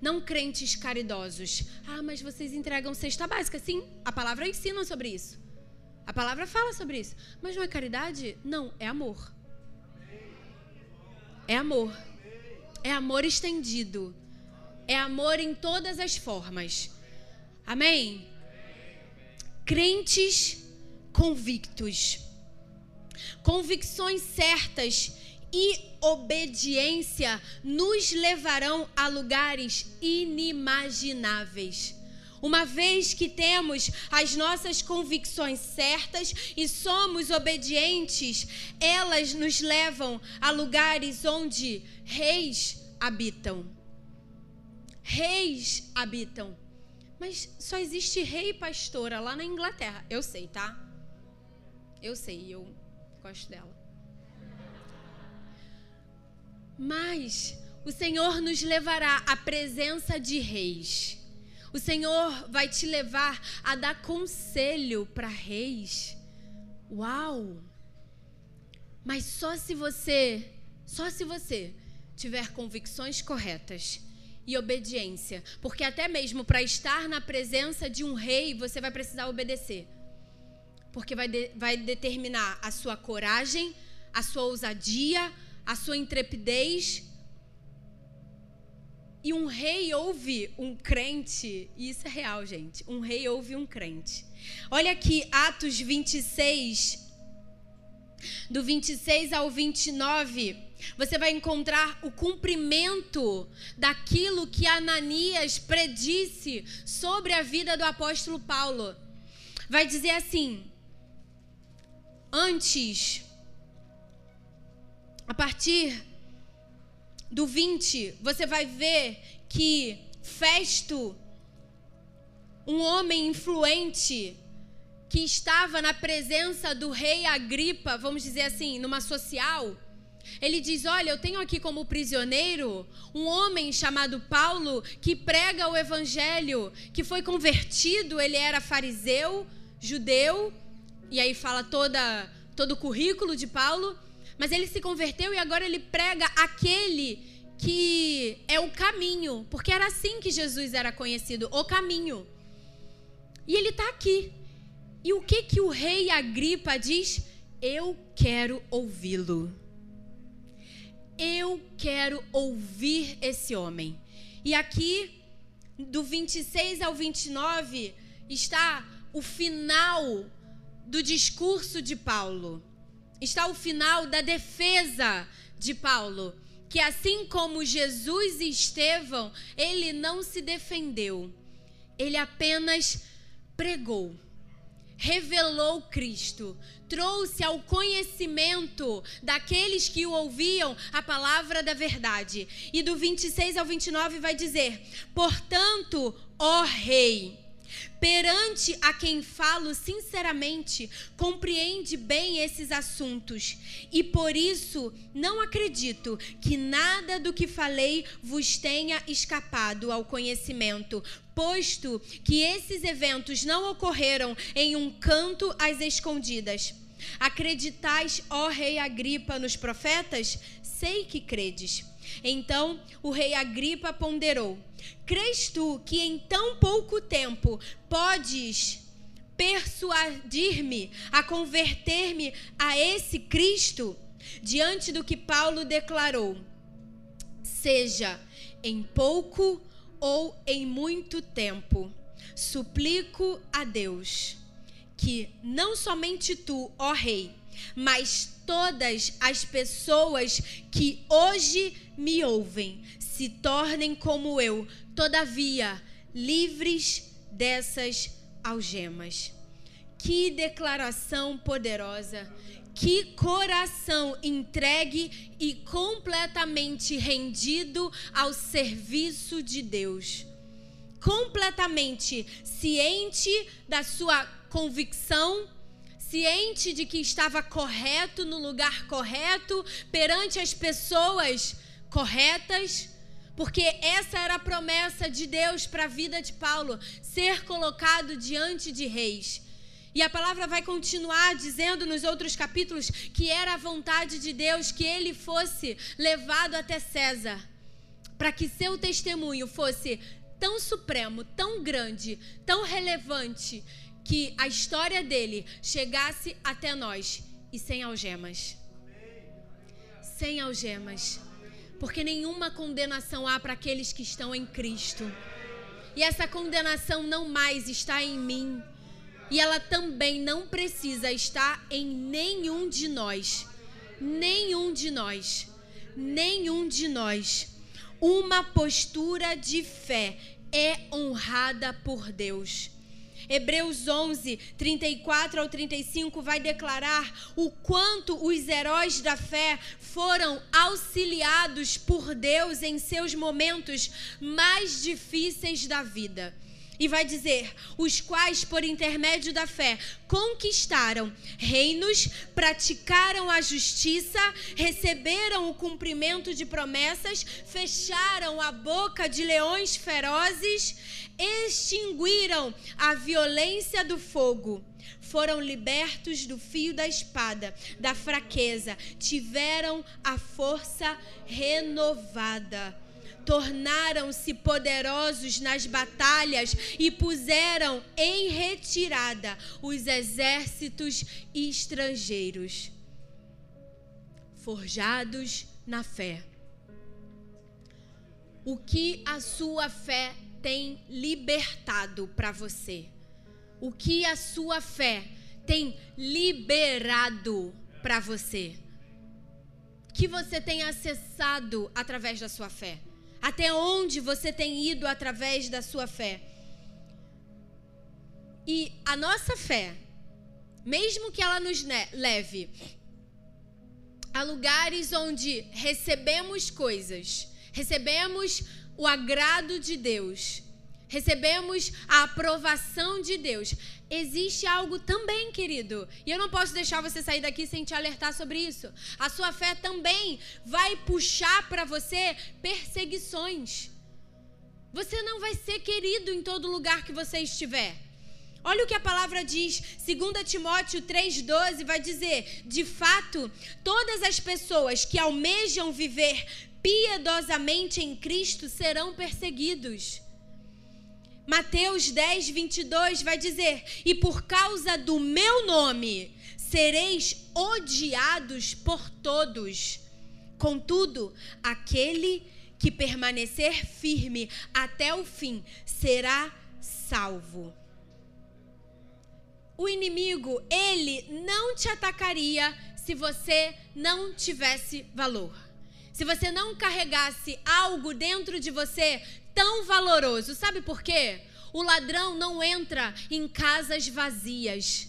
Não crentes caridosos. Ah, mas vocês entregam cesta básica. Sim, a palavra ensina sobre isso. A palavra fala sobre isso. Mas não é caridade? Não, é amor. É amor. É amor estendido. É amor em todas as formas. Amém? Crentes convictos. Convicções certas e obediência nos levarão a lugares inimagináveis. Uma vez que temos as nossas convicções certas e somos obedientes, elas nos levam a lugares onde reis habitam. Reis habitam. Mas só existe rei pastora lá na Inglaterra. Eu sei, tá? Eu sei, eu gosto dela. Mas o Senhor nos levará à presença de reis. O Senhor vai te levar a dar conselho para reis. Uau! Mas só se você, só se você tiver convicções corretas e obediência, porque até mesmo para estar na presença de um rei, você vai precisar obedecer. Porque vai, de, vai determinar a sua coragem, a sua ousadia, a sua intrepidez. E um rei ouve um crente, e isso é real, gente. Um rei ouve um crente. Olha aqui, Atos 26, do 26 ao 29, você vai encontrar o cumprimento daquilo que Ananias predisse sobre a vida do apóstolo Paulo. Vai dizer assim: Antes, a partir do 20, você vai ver que Festo, um homem influente, que estava na presença do rei Agripa, vamos dizer assim, numa social, ele diz: Olha, eu tenho aqui como prisioneiro um homem chamado Paulo que prega o evangelho, que foi convertido, ele era fariseu, judeu, e aí fala toda, todo o currículo de Paulo, mas ele se converteu e agora ele prega aquele que é o caminho, porque era assim que Jesus era conhecido, o caminho. E ele está aqui. E o que que o rei Agripa diz? Eu quero ouvi-lo. Eu quero ouvir esse homem. E aqui, do 26 ao 29, está o final do discurso de Paulo. Está o final da defesa de Paulo. Que assim como Jesus e Estevão, ele não se defendeu, ele apenas pregou revelou Cristo, trouxe ao conhecimento daqueles que o ouviam a palavra da verdade. E do 26 ao 29 vai dizer: Portanto, ó Rei, perante a quem falo sinceramente, compreende bem esses assuntos, e por isso não acredito que nada do que falei vos tenha escapado ao conhecimento, posto que esses eventos não ocorreram em um canto às escondidas. Acreditais, ó rei Agripa, nos profetas? Sei que credes. Então o rei Agripa ponderou: Crês tu que em tão pouco tempo podes persuadir-me a converter-me a esse Cristo? Diante do que Paulo declarou: Seja em pouco ou em muito tempo, suplico a Deus que não somente tu, ó Rei, mas todas as pessoas que hoje me ouvem se tornem como eu, todavia livres dessas algemas. Que declaração poderosa! Que coração entregue e completamente rendido ao serviço de Deus. completamente ciente da sua convicção, ciente de que estava correto no lugar correto, perante as pessoas corretas, porque essa era a promessa de Deus para a vida de Paulo, ser colocado diante de reis. E a palavra vai continuar dizendo nos outros capítulos que era a vontade de Deus que ele fosse levado até César, para que seu testemunho fosse tão supremo, tão grande, tão relevante, que a história dele chegasse até nós e sem algemas. Sem algemas. Porque nenhuma condenação há para aqueles que estão em Cristo. E essa condenação não mais está em mim e ela também não precisa estar em nenhum de nós. Nenhum de nós. Nenhum de nós. Uma postura de fé é honrada por Deus. Hebreus 11, 34 ao 35 vai declarar o quanto os heróis da fé foram auxiliados por Deus em seus momentos mais difíceis da vida. E vai dizer: os quais, por intermédio da fé, conquistaram reinos, praticaram a justiça, receberam o cumprimento de promessas, fecharam a boca de leões ferozes, extinguiram a violência do fogo. Foram libertos do fio da espada, da fraqueza, tiveram a força renovada tornaram-se poderosos nas batalhas e puseram em retirada os exércitos estrangeiros, forjados na fé. O que a sua fé tem libertado para você? O que a sua fé tem liberado para você? Que você tem acessado através da sua fé? Até onde você tem ido através da sua fé. E a nossa fé, mesmo que ela nos leve a lugares onde recebemos coisas, recebemos o agrado de Deus, recebemos a aprovação de Deus. Existe algo também, querido, e eu não posso deixar você sair daqui sem te alertar sobre isso. A sua fé também vai puxar para você perseguições. Você não vai ser querido em todo lugar que você estiver. Olha o que a palavra diz, 2 Timóteo 3,12 vai dizer: de fato, todas as pessoas que almejam viver piedosamente em Cristo serão perseguidos. Mateus 10, 22 vai dizer: E por causa do meu nome sereis odiados por todos. Contudo, aquele que permanecer firme até o fim será salvo. O inimigo, ele não te atacaria se você não tivesse valor. Se você não carregasse algo dentro de você tão valoroso. Sabe por quê? O ladrão não entra em casas vazias.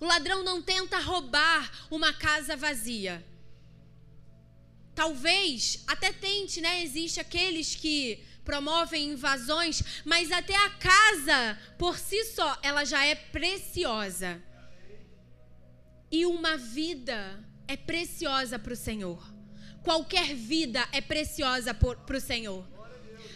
O ladrão não tenta roubar uma casa vazia. Talvez até tente, né? Existe aqueles que promovem invasões, mas até a casa por si só, ela já é preciosa. E uma vida é preciosa para o Senhor. Qualquer vida é preciosa para o Senhor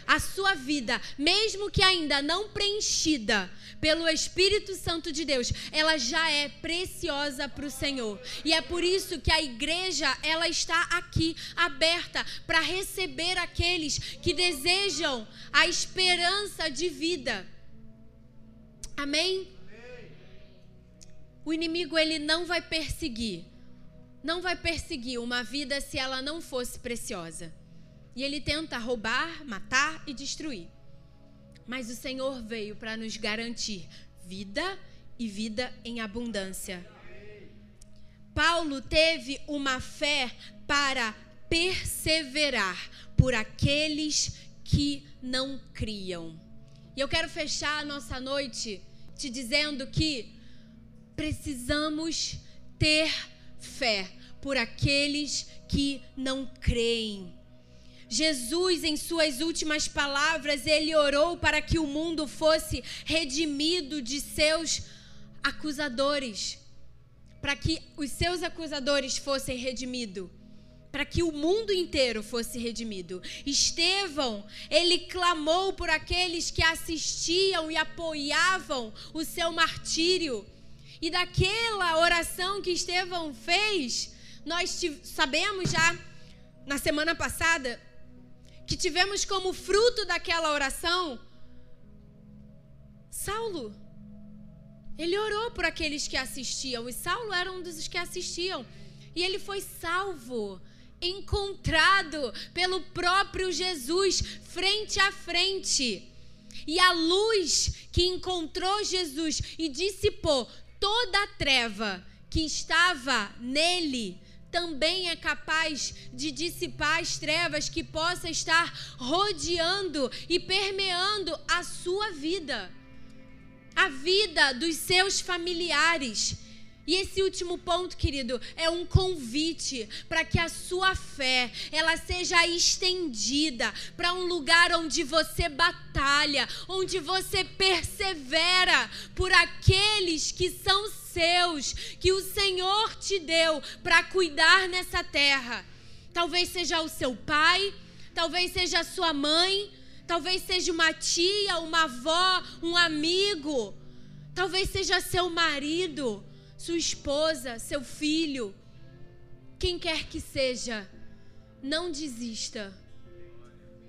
a sua vida, mesmo que ainda não preenchida pelo Espírito Santo de Deus, ela já é preciosa para o Senhor. E é por isso que a igreja, ela está aqui aberta para receber aqueles que desejam a esperança de vida. Amém? O inimigo ele não vai perseguir, não vai perseguir uma vida se ela não fosse preciosa. E ele tenta roubar, matar e destruir. Mas o Senhor veio para nos garantir vida e vida em abundância. Paulo teve uma fé para perseverar por aqueles que não criam. E eu quero fechar a nossa noite te dizendo que precisamos ter fé por aqueles que não creem Jesus, em suas últimas palavras, ele orou para que o mundo fosse redimido de seus acusadores, para que os seus acusadores fossem redimidos, para que o mundo inteiro fosse redimido. Estevão, ele clamou por aqueles que assistiam e apoiavam o seu martírio. E daquela oração que Estevão fez, nós sabemos já na semana passada que tivemos como fruto daquela oração Saulo. Ele orou por aqueles que assistiam, e Saulo era um dos que assistiam. E ele foi salvo, encontrado pelo próprio Jesus, frente a frente. E a luz que encontrou Jesus e dissipou toda a treva que estava nele também é capaz de dissipar as trevas que possa estar rodeando e permeando a sua vida, a vida dos seus familiares. E esse último ponto, querido, é um convite para que a sua fé, ela seja estendida para um lugar onde você batalha, onde você persevera por aqueles que são seus, que o Senhor te deu para cuidar nessa terra. Talvez seja o seu pai, talvez seja a sua mãe, talvez seja uma tia, uma avó, um amigo, talvez seja seu marido sua esposa, seu filho, quem quer que seja, não desista.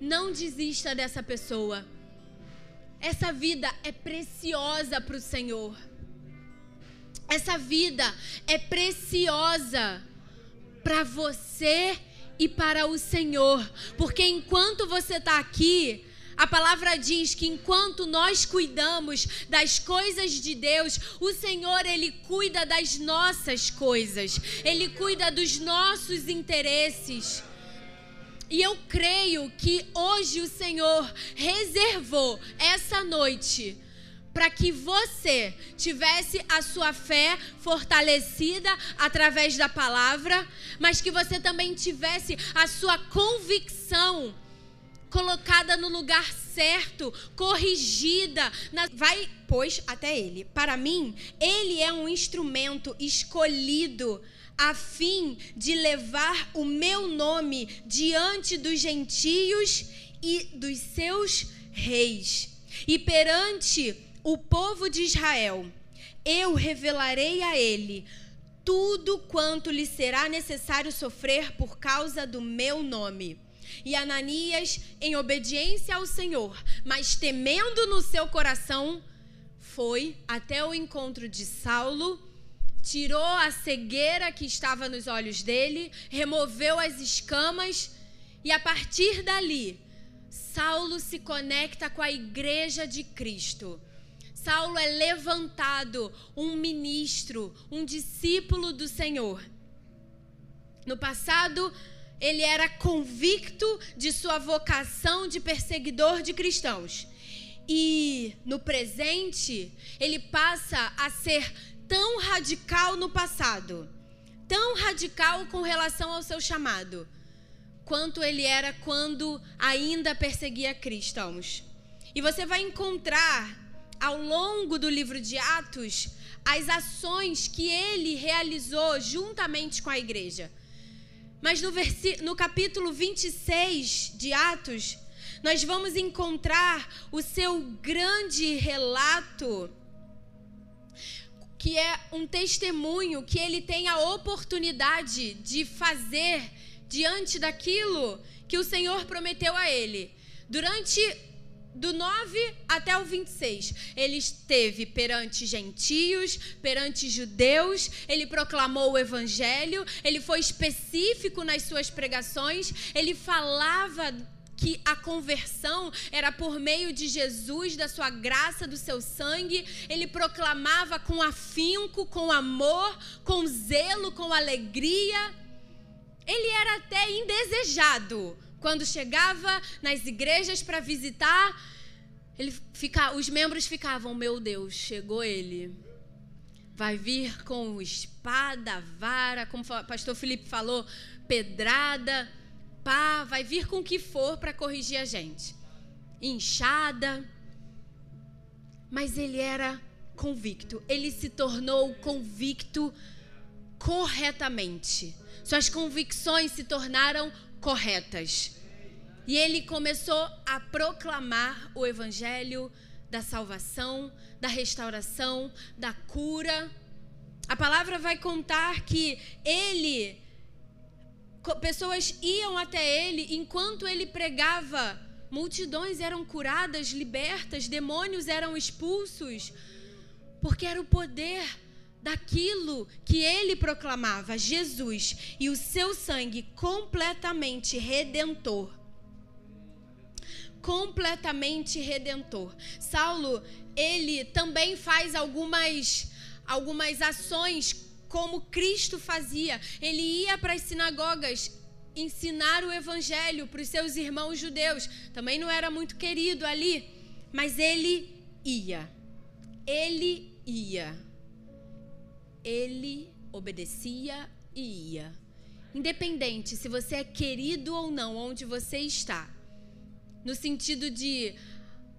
Não desista dessa pessoa. Essa vida é preciosa para o Senhor. Essa vida é preciosa para você e para o Senhor. Porque enquanto você está aqui, a palavra diz que enquanto nós cuidamos das coisas de Deus, o Senhor ele cuida das nossas coisas. Ele cuida dos nossos interesses. E eu creio que hoje o Senhor reservou essa noite para que você tivesse a sua fé fortalecida através da palavra, mas que você também tivesse a sua convicção colocada no lugar certo, corrigida. Na... Vai, pois, até ele. Para mim, ele é um instrumento escolhido a fim de levar o meu nome diante dos gentios e dos seus reis. E perante o povo de Israel, eu revelarei a ele tudo quanto lhe será necessário sofrer por causa do meu nome. E Ananias, em obediência ao Senhor, mas temendo no seu coração, foi até o encontro de Saulo, tirou a cegueira que estava nos olhos dele, removeu as escamas, e a partir dali, Saulo se conecta com a igreja de Cristo. Saulo é levantado um ministro, um discípulo do Senhor. No passado, ele era convicto de sua vocação de perseguidor de cristãos. E no presente, ele passa a ser tão radical no passado, tão radical com relação ao seu chamado, quanto ele era quando ainda perseguia cristãos. E você vai encontrar ao longo do livro de Atos as ações que ele realizou juntamente com a igreja. Mas no, no capítulo 26 de Atos, nós vamos encontrar o seu grande relato, que é um testemunho que ele tem a oportunidade de fazer diante daquilo que o Senhor prometeu a ele. Durante do 9 até o 26, ele esteve perante gentios, perante judeus, ele proclamou o evangelho, ele foi específico nas suas pregações, ele falava que a conversão era por meio de Jesus, da sua graça, do seu sangue. Ele proclamava com afinco, com amor, com zelo, com alegria. Ele era até indesejado quando chegava nas igrejas para visitar, ele fica, os membros ficavam: Meu Deus, chegou ele. Vai vir com espada, vara, como o pastor Felipe falou, pedrada, pá, vai vir com o que for para corrigir a gente. Inchada. Mas ele era convicto. Ele se tornou convicto corretamente. Suas convicções se tornaram corretas. E ele começou a proclamar o evangelho da salvação, da restauração, da cura. A palavra vai contar que ele pessoas iam até ele enquanto ele pregava, multidões eram curadas, libertas, demônios eram expulsos, porque era o poder daquilo que ele proclamava, Jesus, e o seu sangue completamente redentor completamente redentor. Saulo, ele também faz algumas algumas ações como Cristo fazia. Ele ia para as sinagogas ensinar o evangelho para os seus irmãos judeus. Também não era muito querido ali, mas ele ia. Ele ia. Ele obedecia e ia. Independente se você é querido ou não onde você está. No sentido de,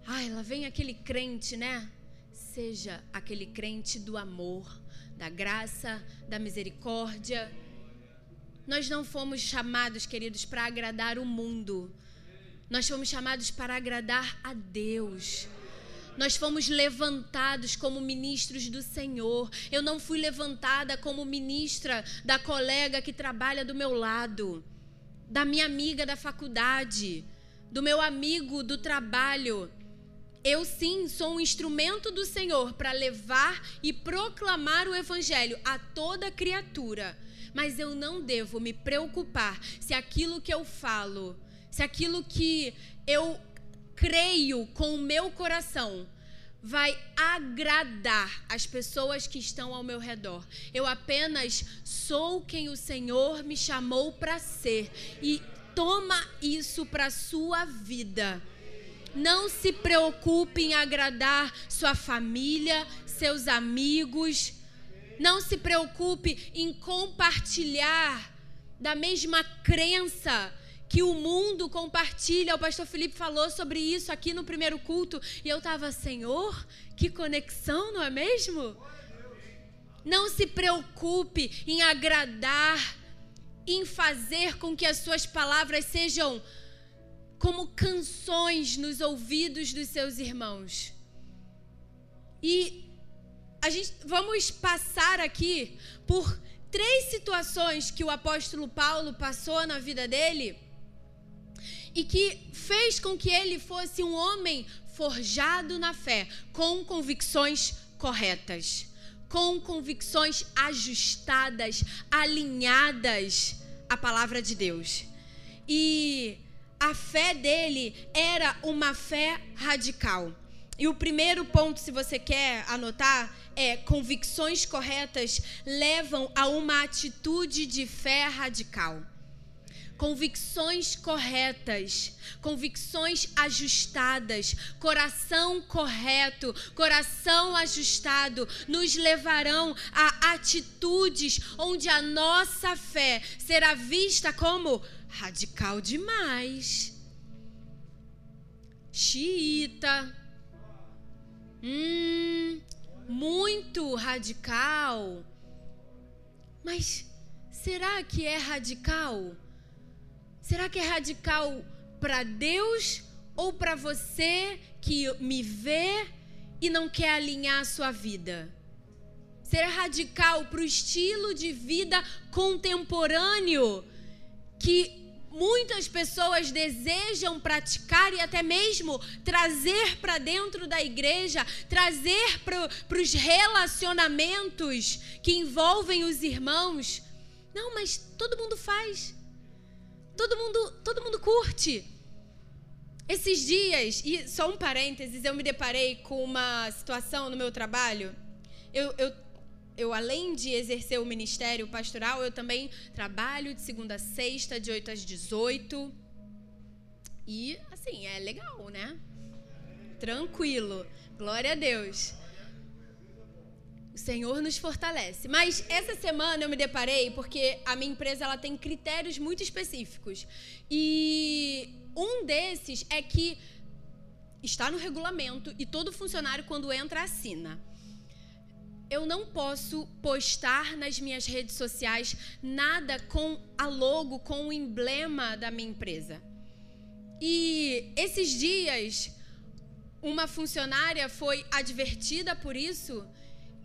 ai, lá vem aquele crente, né? Seja aquele crente do amor, da graça, da misericórdia. Nós não fomos chamados, queridos, para agradar o mundo. Nós fomos chamados para agradar a Deus. Nós fomos levantados como ministros do Senhor. Eu não fui levantada como ministra da colega que trabalha do meu lado, da minha amiga da faculdade do meu amigo do trabalho. Eu sim sou um instrumento do Senhor para levar e proclamar o Evangelho a toda criatura. Mas eu não devo me preocupar se aquilo que eu falo, se aquilo que eu creio com o meu coração vai agradar as pessoas que estão ao meu redor. Eu apenas sou quem o Senhor me chamou para ser e Toma isso para sua vida. Não se preocupe em agradar sua família, seus amigos. Não se preocupe em compartilhar da mesma crença que o mundo compartilha. O pastor Felipe falou sobre isso aqui no primeiro culto e eu estava, Senhor, que conexão, não é mesmo? Não se preocupe em agradar em fazer com que as suas palavras sejam como canções nos ouvidos dos seus irmãos. E a gente vamos passar aqui por três situações que o apóstolo Paulo passou na vida dele e que fez com que ele fosse um homem forjado na fé, com convicções corretas, com convicções ajustadas, alinhadas a palavra de Deus. E a fé dele era uma fé radical. E o primeiro ponto, se você quer anotar, é convicções corretas levam a uma atitude de fé radical convicções corretas, convicções ajustadas, coração correto, coração ajustado, nos levarão a atitudes onde a nossa fé será vista como radical demais. Xiita. Hum, muito radical. Mas será que é radical? Será que é radical para Deus ou para você que me vê e não quer alinhar a sua vida? Será radical para o estilo de vida contemporâneo que muitas pessoas desejam praticar e até mesmo trazer para dentro da igreja, trazer para os relacionamentos que envolvem os irmãos. Não, mas todo mundo faz. Todo mundo, todo mundo curte. Esses dias, e só um parênteses, eu me deparei com uma situação no meu trabalho. Eu, eu, eu, além de exercer o ministério pastoral, eu também trabalho de segunda a sexta, de 8 às 18. E, assim, é legal, né? Tranquilo. Glória a Deus. Senhor nos fortalece. Mas essa semana eu me deparei porque a minha empresa ela tem critérios muito específicos. E um desses é que está no regulamento e todo funcionário quando entra assina. Eu não posso postar nas minhas redes sociais nada com a logo, com o emblema da minha empresa. E esses dias uma funcionária foi advertida por isso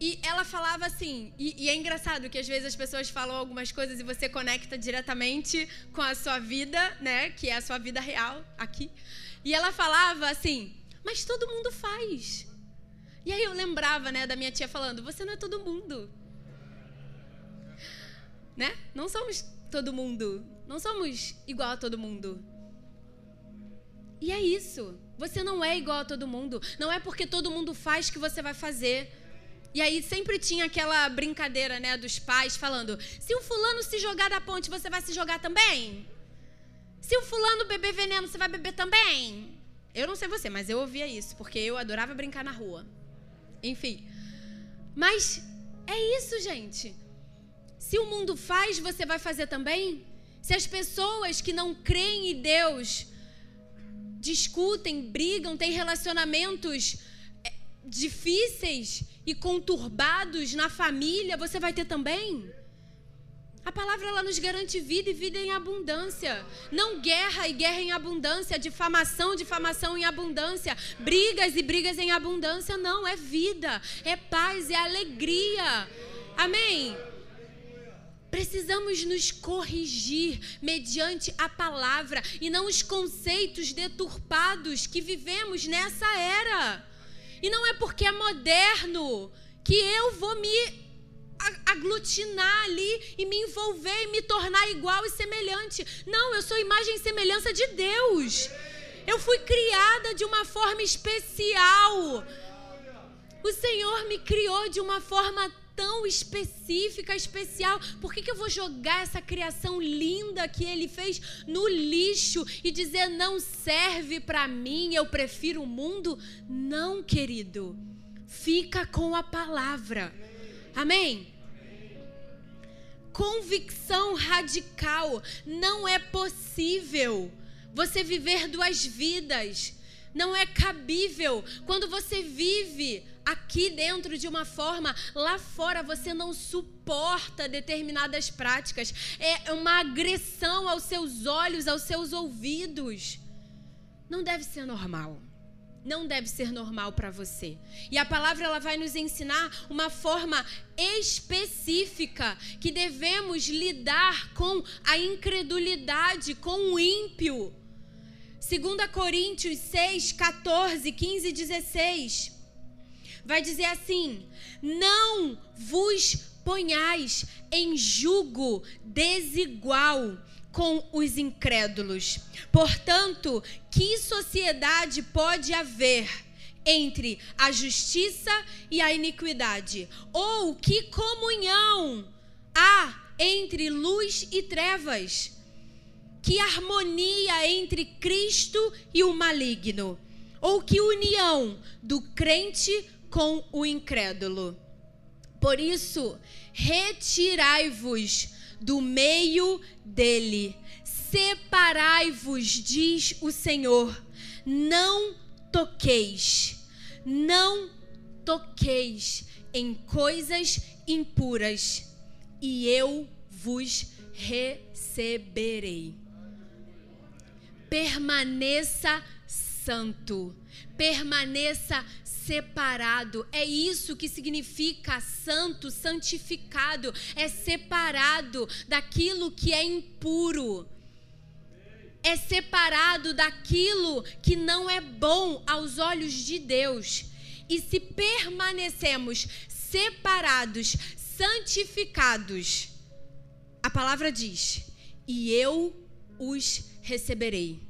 e ela falava assim, e, e, é engraçado que às vezes as pessoas falam algumas coisas e você conecta diretamente com a sua vida, né? Que é a sua vida real aqui. E ela falava assim, mas todo mundo faz. E aí eu lembrava, né, da minha tia falando, você não é todo mundo. Né? Não somos todo mundo. Não somos igual a todo mundo. E é isso. Você não é igual a todo mundo. Não é porque todo mundo faz que você vai fazer. E aí sempre tinha aquela brincadeira, né, dos pais falando: se o fulano se jogar da ponte, você vai se jogar também? Se o fulano beber veneno, você vai beber também? Eu não sei você, mas eu ouvia isso, porque eu adorava brincar na rua. Enfim. Mas é isso, gente. Se o mundo faz, você vai fazer também? Se as pessoas que não creem em Deus discutem, brigam, têm relacionamentos é, difíceis e conturbados na família, você vai ter também? A palavra ela nos garante vida e vida em abundância. Não guerra e guerra em abundância, difamação, difamação em abundância, brigas e brigas em abundância. Não, é vida, é paz, é alegria. Amém? Precisamos nos corrigir mediante a palavra e não os conceitos deturpados que vivemos nessa era. E não é porque é moderno que eu vou me aglutinar ali e me envolver e me tornar igual e semelhante. Não, eu sou imagem e semelhança de Deus. Eu fui criada de uma forma especial. O Senhor me criou de uma forma tão específica, especial. Por que, que eu vou jogar essa criação linda que ele fez no lixo e dizer não serve para mim, eu prefiro o mundo? Não, querido. Fica com a palavra. Amém? Convicção radical. Não é possível você viver duas vidas. Não é cabível quando você vive aqui dentro de uma forma, lá fora você não suporta determinadas práticas. É uma agressão aos seus olhos, aos seus ouvidos. Não deve ser normal. Não deve ser normal para você. E a palavra ela vai nos ensinar uma forma específica que devemos lidar com a incredulidade, com o ímpio. 2 Coríntios 6, 14, 15 e 16 vai dizer assim: Não vos ponhais em jugo desigual com os incrédulos. Portanto, que sociedade pode haver entre a justiça e a iniquidade? Ou que comunhão há entre luz e trevas? Que harmonia entre Cristo e o maligno? Ou que união do crente com o incrédulo. Por isso, retirai-vos do meio dele, separai-vos, diz o Senhor, não toqueis, não toqueis em coisas impuras, e eu vos receberei. Permaneça santo, permaneça separado. É isso que significa santo, santificado. É separado daquilo que é impuro. É separado daquilo que não é bom aos olhos de Deus. E se permanecemos separados, santificados, a palavra diz: e eu os receberei.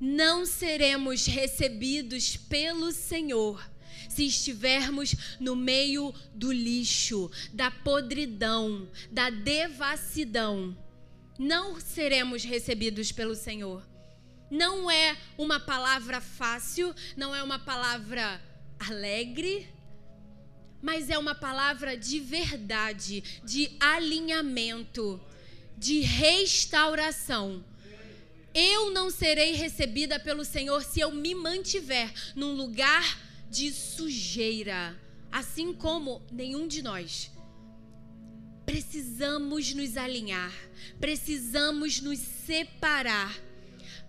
Não seremos recebidos pelo Senhor se estivermos no meio do lixo, da podridão, da devassidão, não seremos recebidos pelo Senhor. Não é uma palavra fácil, não é uma palavra alegre, mas é uma palavra de verdade, de alinhamento, de restauração. Eu não serei recebida pelo Senhor se eu me mantiver num lugar de sujeira, assim como nenhum de nós. Precisamos nos alinhar, precisamos nos separar.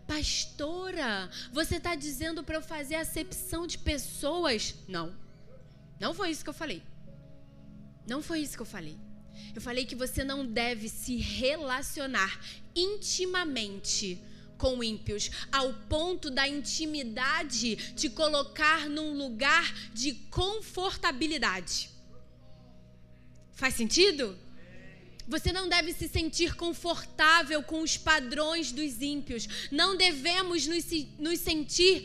Pastora, você está dizendo para eu fazer acepção de pessoas? Não, não foi isso que eu falei. Não foi isso que eu falei. Eu falei que você não deve se relacionar intimamente com ímpios, ao ponto da intimidade te colocar num lugar de confortabilidade. Faz sentido? Você não deve se sentir confortável com os padrões dos ímpios. Não devemos nos, nos sentir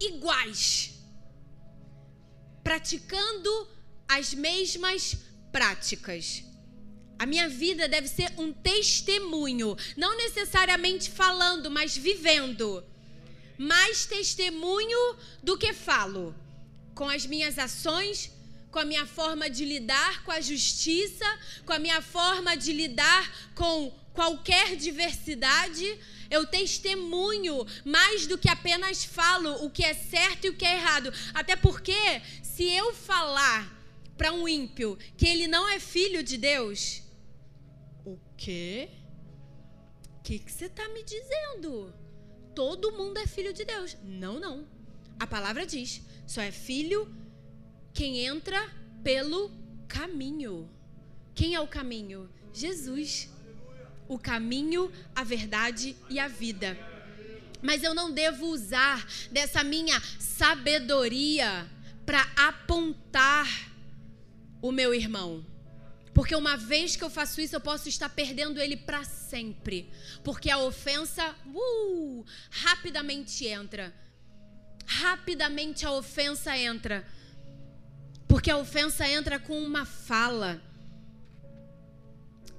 iguais, praticando as mesmas práticas. A minha vida deve ser um testemunho, não necessariamente falando, mas vivendo. Mais testemunho do que falo, com as minhas ações, com a minha forma de lidar com a justiça, com a minha forma de lidar com qualquer diversidade. Eu testemunho mais do que apenas falo o que é certo e o que é errado. Até porque, se eu falar para um ímpio que ele não é filho de Deus, quê? O que você está me dizendo? Todo mundo é filho de Deus. Não, não. A palavra diz: só é filho quem entra pelo caminho. Quem é o caminho? Jesus. O caminho, a verdade e a vida. Mas eu não devo usar dessa minha sabedoria para apontar o meu irmão. Porque uma vez que eu faço isso, eu posso estar perdendo ele para sempre. Porque a ofensa, uh, rapidamente entra. Rapidamente a ofensa entra. Porque a ofensa entra com uma fala.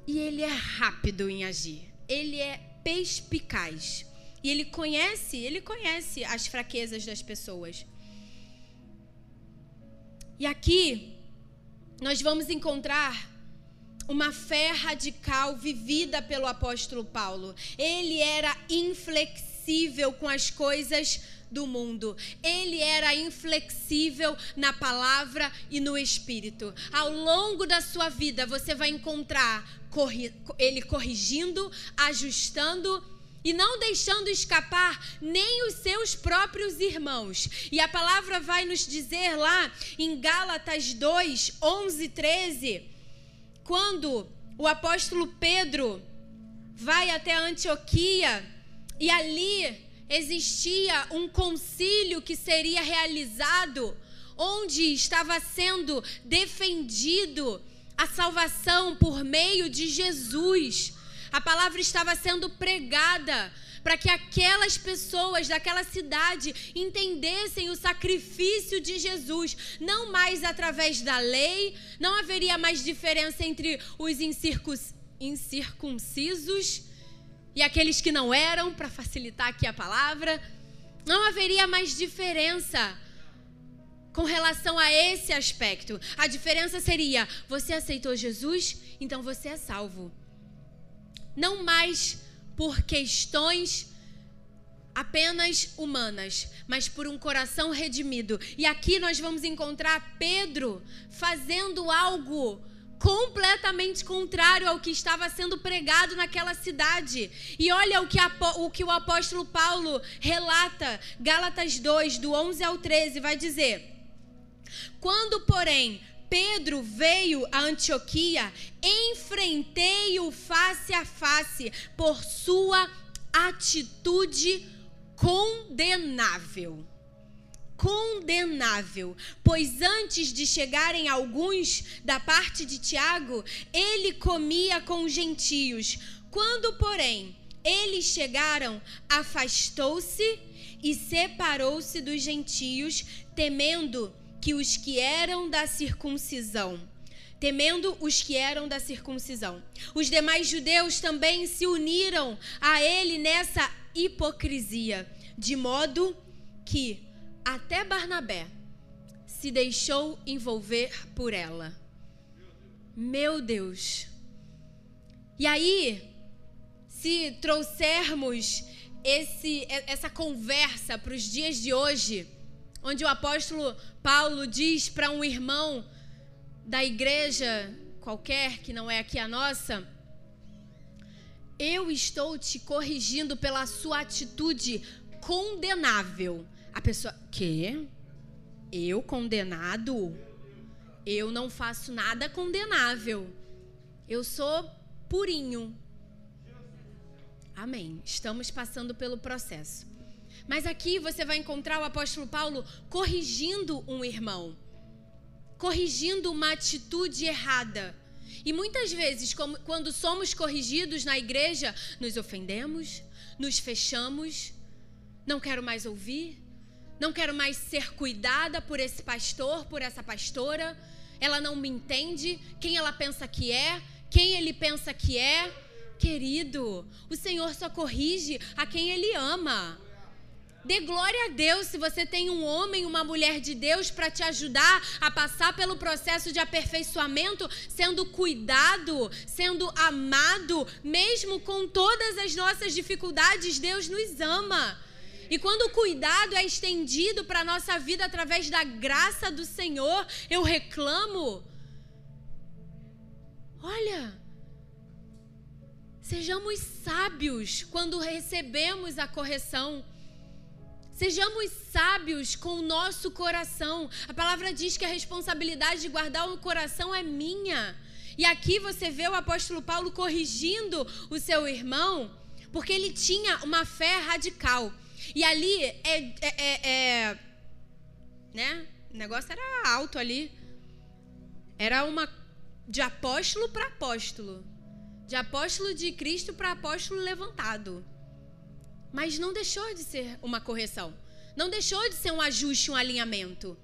E ele é rápido em agir. Ele é perspicaz. E ele conhece, ele conhece as fraquezas das pessoas. E aqui nós vamos encontrar uma fé radical vivida pelo apóstolo Paulo. Ele era inflexível com as coisas do mundo. Ele era inflexível na palavra e no espírito. Ao longo da sua vida, você vai encontrar corri ele corrigindo, ajustando e não deixando escapar nem os seus próprios irmãos. E a palavra vai nos dizer lá em Gálatas 2, 11, 13 quando o apóstolo Pedro vai até Antioquia e ali existia um concílio que seria realizado, onde estava sendo defendido a salvação por meio de Jesus. A palavra estava sendo pregada para que aquelas pessoas daquela cidade entendessem o sacrifício de Jesus, não mais através da lei, não haveria mais diferença entre os incircuncisos e aqueles que não eram, para facilitar aqui a palavra, não haveria mais diferença com relação a esse aspecto. A diferença seria: você aceitou Jesus, então você é salvo. Não mais por questões apenas humanas, mas por um coração redimido. E aqui nós vamos encontrar Pedro fazendo algo completamente contrário ao que estava sendo pregado naquela cidade. E olha o que, o que o apóstolo Paulo relata, Gálatas 2, do 11 ao 13, vai dizer: Quando, porém, Pedro veio a Antioquia, enfrentei-o face a face por sua atitude condenável. Condenável, pois antes de chegarem alguns da parte de Tiago, ele comia com gentios. Quando, porém, eles chegaram, afastou-se e separou-se dos gentios, temendo que os que eram da circuncisão, temendo os que eram da circuncisão. Os demais judeus também se uniram a ele nessa hipocrisia, de modo que até Barnabé se deixou envolver por ela. Meu Deus. E aí, se trouxermos esse, essa conversa para os dias de hoje, onde o apóstolo Paulo diz para um irmão da igreja qualquer, que não é aqui a nossa, eu estou te corrigindo pela sua atitude condenável. A pessoa, que? Eu condenado? Eu não faço nada condenável. Eu sou purinho. Amém. Estamos passando pelo processo. Mas aqui você vai encontrar o apóstolo Paulo corrigindo um irmão, corrigindo uma atitude errada. E muitas vezes, como, quando somos corrigidos na igreja, nos ofendemos, nos fechamos, não quero mais ouvir, não quero mais ser cuidada por esse pastor, por essa pastora. Ela não me entende, quem ela pensa que é, quem ele pensa que é. Querido, o Senhor só corrige a quem ele ama. Dê glória a Deus se você tem um homem, uma mulher de Deus para te ajudar a passar pelo processo de aperfeiçoamento, sendo cuidado, sendo amado, mesmo com todas as nossas dificuldades, Deus nos ama. E quando o cuidado é estendido para a nossa vida através da graça do Senhor, eu reclamo. Olha, sejamos sábios quando recebemos a correção. Sejamos sábios com o nosso coração. A palavra diz que a responsabilidade de guardar o coração é minha. E aqui você vê o apóstolo Paulo corrigindo o seu irmão, porque ele tinha uma fé radical. E ali é, é, é, é né? O negócio era alto ali. Era uma de apóstolo para apóstolo, de apóstolo de Cristo para apóstolo levantado. Mas não deixou de ser uma correção. Não deixou de ser um ajuste, um alinhamento.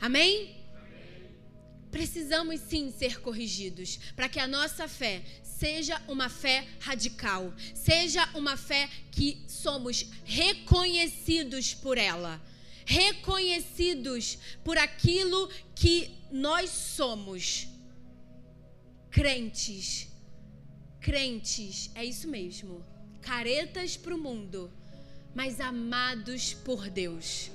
Amém? Amém. Precisamos sim ser corrigidos para que a nossa fé seja uma fé radical, seja uma fé que somos reconhecidos por ela, reconhecidos por aquilo que nós somos. Crentes, crentes, é isso mesmo caretas para o mundo, mas amados por Deus.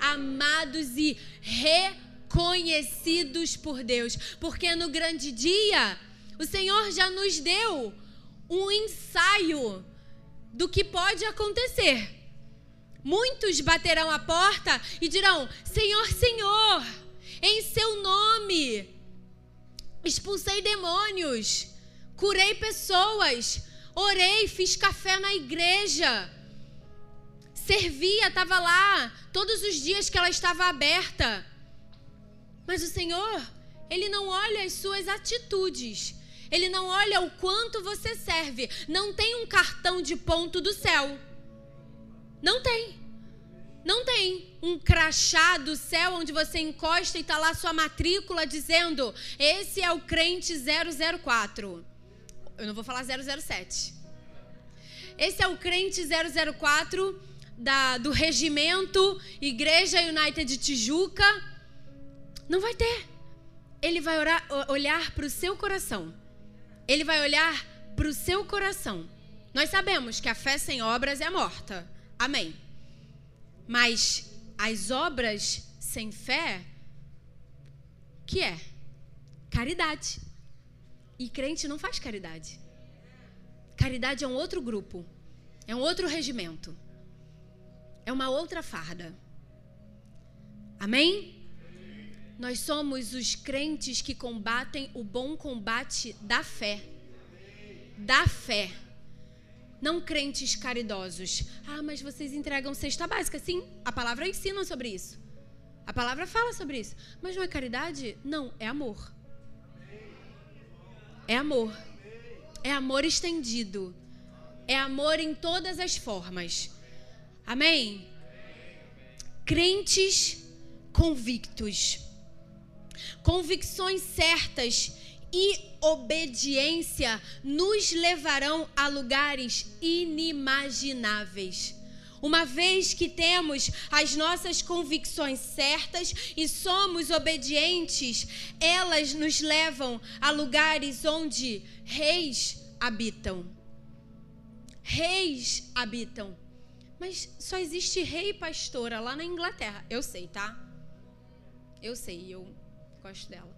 Amados e reconhecidos por Deus. Porque no grande dia, o Senhor já nos deu um ensaio do que pode acontecer. Muitos baterão a porta e dirão: Senhor, Senhor, em seu nome, expulsei demônios, curei pessoas, Orei, fiz café na igreja. Servia, estava lá todos os dias que ela estava aberta. Mas o Senhor, Ele não olha as suas atitudes. Ele não olha o quanto você serve. Não tem um cartão de ponto do céu. Não tem. Não tem um crachá do céu onde você encosta e está lá sua matrícula dizendo: esse é o crente 004. Eu não vou falar 007. Esse é o crente 004 da, do regimento Igreja United de Tijuca. Não vai ter. Ele vai orar, olhar para o seu coração. Ele vai olhar para o seu coração. Nós sabemos que a fé sem obras é morta. Amém. Mas as obras sem fé, que é? Caridade. E crente não faz caridade. Caridade é um outro grupo, é um outro regimento, é uma outra farda. Amém? Nós somos os crentes que combatem o bom combate da fé. Da fé. Não crentes caridosos. Ah, mas vocês entregam cesta básica. Sim, a palavra ensina sobre isso. A palavra fala sobre isso. Mas não é caridade? Não, é amor. É amor. É amor estendido. É amor em todas as formas. Amém? Crentes convictos. Convicções certas e obediência nos levarão a lugares inimagináveis. Uma vez que temos as nossas convicções certas e somos obedientes, elas nos levam a lugares onde reis habitam. Reis habitam. Mas só existe rei e pastora lá na Inglaterra. Eu sei, tá? Eu sei, eu gosto dela.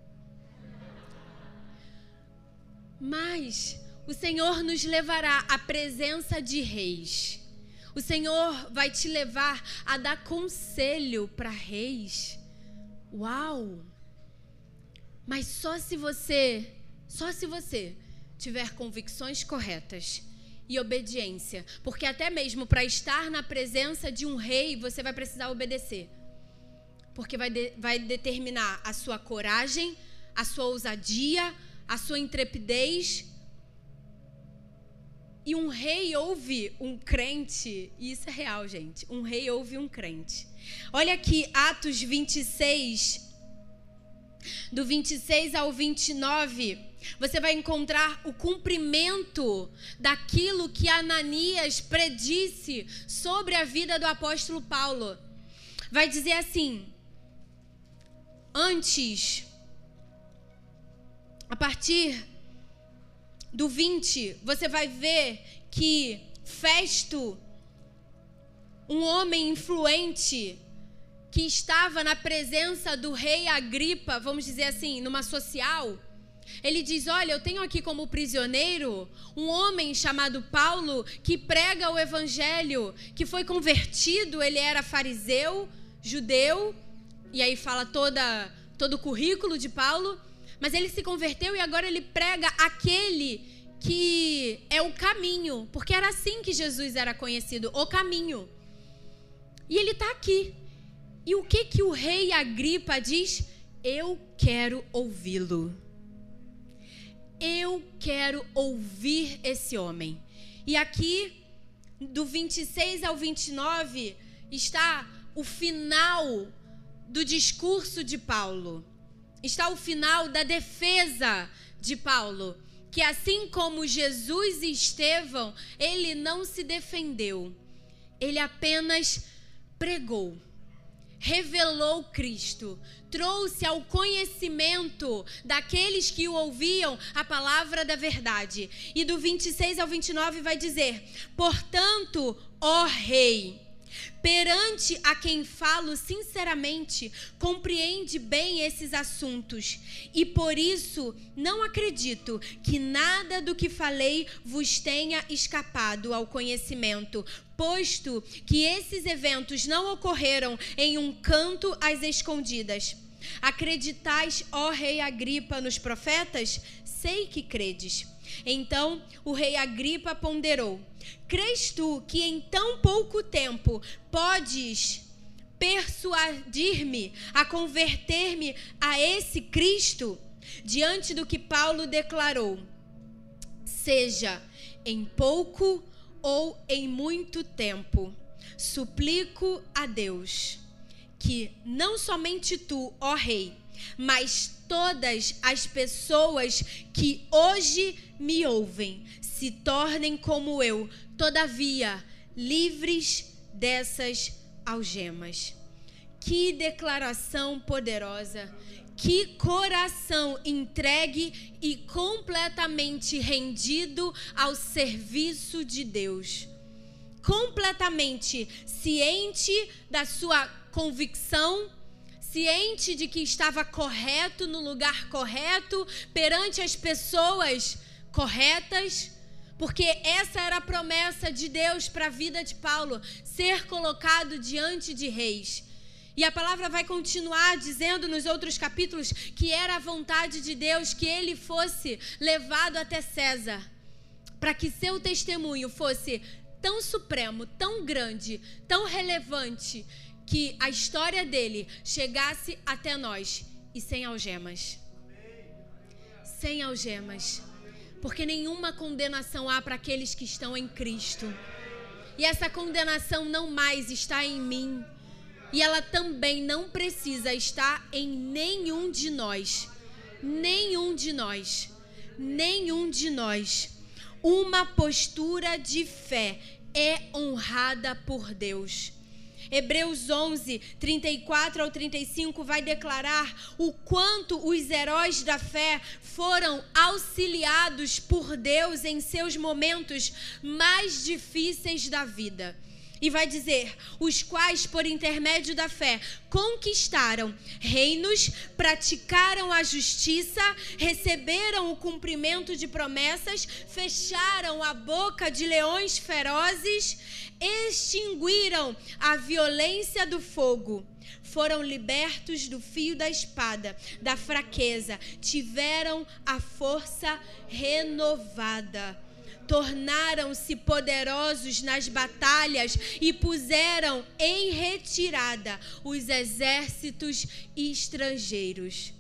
Mas o Senhor nos levará à presença de reis. O Senhor vai te levar a dar conselho para reis. Uau! Mas só se você, só se você tiver convicções corretas e obediência, porque até mesmo para estar na presença de um rei, você vai precisar obedecer. Porque vai, de, vai determinar a sua coragem, a sua ousadia, a sua intrepidez e um rei ouve um crente, e isso é real, gente. Um rei ouve um crente. Olha aqui, Atos 26, do 26 ao 29. Você vai encontrar o cumprimento daquilo que Ananias predisse sobre a vida do apóstolo Paulo. Vai dizer assim: Antes, a partir do 20, você vai ver que Festo, um homem influente, que estava na presença do rei Agripa, vamos dizer assim, numa social, ele diz: Olha, eu tenho aqui como prisioneiro um homem chamado Paulo que prega o evangelho, que foi convertido, ele era fariseu, judeu, e aí fala toda, todo o currículo de Paulo. Mas ele se converteu e agora ele prega aquele que é o caminho, porque era assim que Jesus era conhecido, o caminho. E ele está aqui. E o que que o rei Agripa diz? Eu quero ouvi-lo. Eu quero ouvir esse homem. E aqui, do 26 ao 29, está o final do discurso de Paulo está o final da defesa de Paulo, que assim como Jesus e Estevão, ele não se defendeu, ele apenas pregou, revelou Cristo, trouxe ao conhecimento daqueles que o ouviam a palavra da verdade. E do 26 ao 29 vai dizer: Portanto, ó Rei, perante a quem falo sinceramente, compreende bem esses assuntos, e por isso não acredito que nada do que falei vos tenha escapado ao conhecimento, posto que esses eventos não ocorreram em um canto às escondidas. Acreditais, ó rei Agripa, nos profetas? Sei que credes. Então o rei Agripa ponderou: Crês tu que em tão pouco tempo podes persuadir-me a converter-me a esse Cristo? Diante do que Paulo declarou: Seja em pouco ou em muito tempo, suplico a Deus que não somente tu, ó Rei, mas todas as pessoas que hoje me ouvem se tornem como eu, todavia livres dessas algemas. Que declaração poderosa! Que coração entregue e completamente rendido ao serviço de Deus. Completamente ciente da sua convicção ciente de que estava correto no lugar correto, perante as pessoas corretas, porque essa era a promessa de Deus para a vida de Paulo, ser colocado diante de reis. E a palavra vai continuar dizendo nos outros capítulos que era a vontade de Deus que ele fosse levado até César, para que seu testemunho fosse tão supremo, tão grande, tão relevante, que a história dele chegasse até nós e sem algemas. Sem algemas. Porque nenhuma condenação há para aqueles que estão em Cristo. E essa condenação não mais está em mim. E ela também não precisa estar em nenhum de nós. Nenhum de nós. Nenhum de nós. Uma postura de fé é honrada por Deus. Hebreus 11, 34 ao 35 vai declarar o quanto os heróis da fé foram auxiliados por Deus em seus momentos mais difíceis da vida. E vai dizer: os quais, por intermédio da fé, conquistaram reinos, praticaram a justiça, receberam o cumprimento de promessas, fecharam a boca de leões ferozes, extinguiram a violência do fogo. Foram libertos do fio da espada, da fraqueza, tiveram a força renovada tornaram-se poderosos nas batalhas e puseram em retirada os exércitos estrangeiros,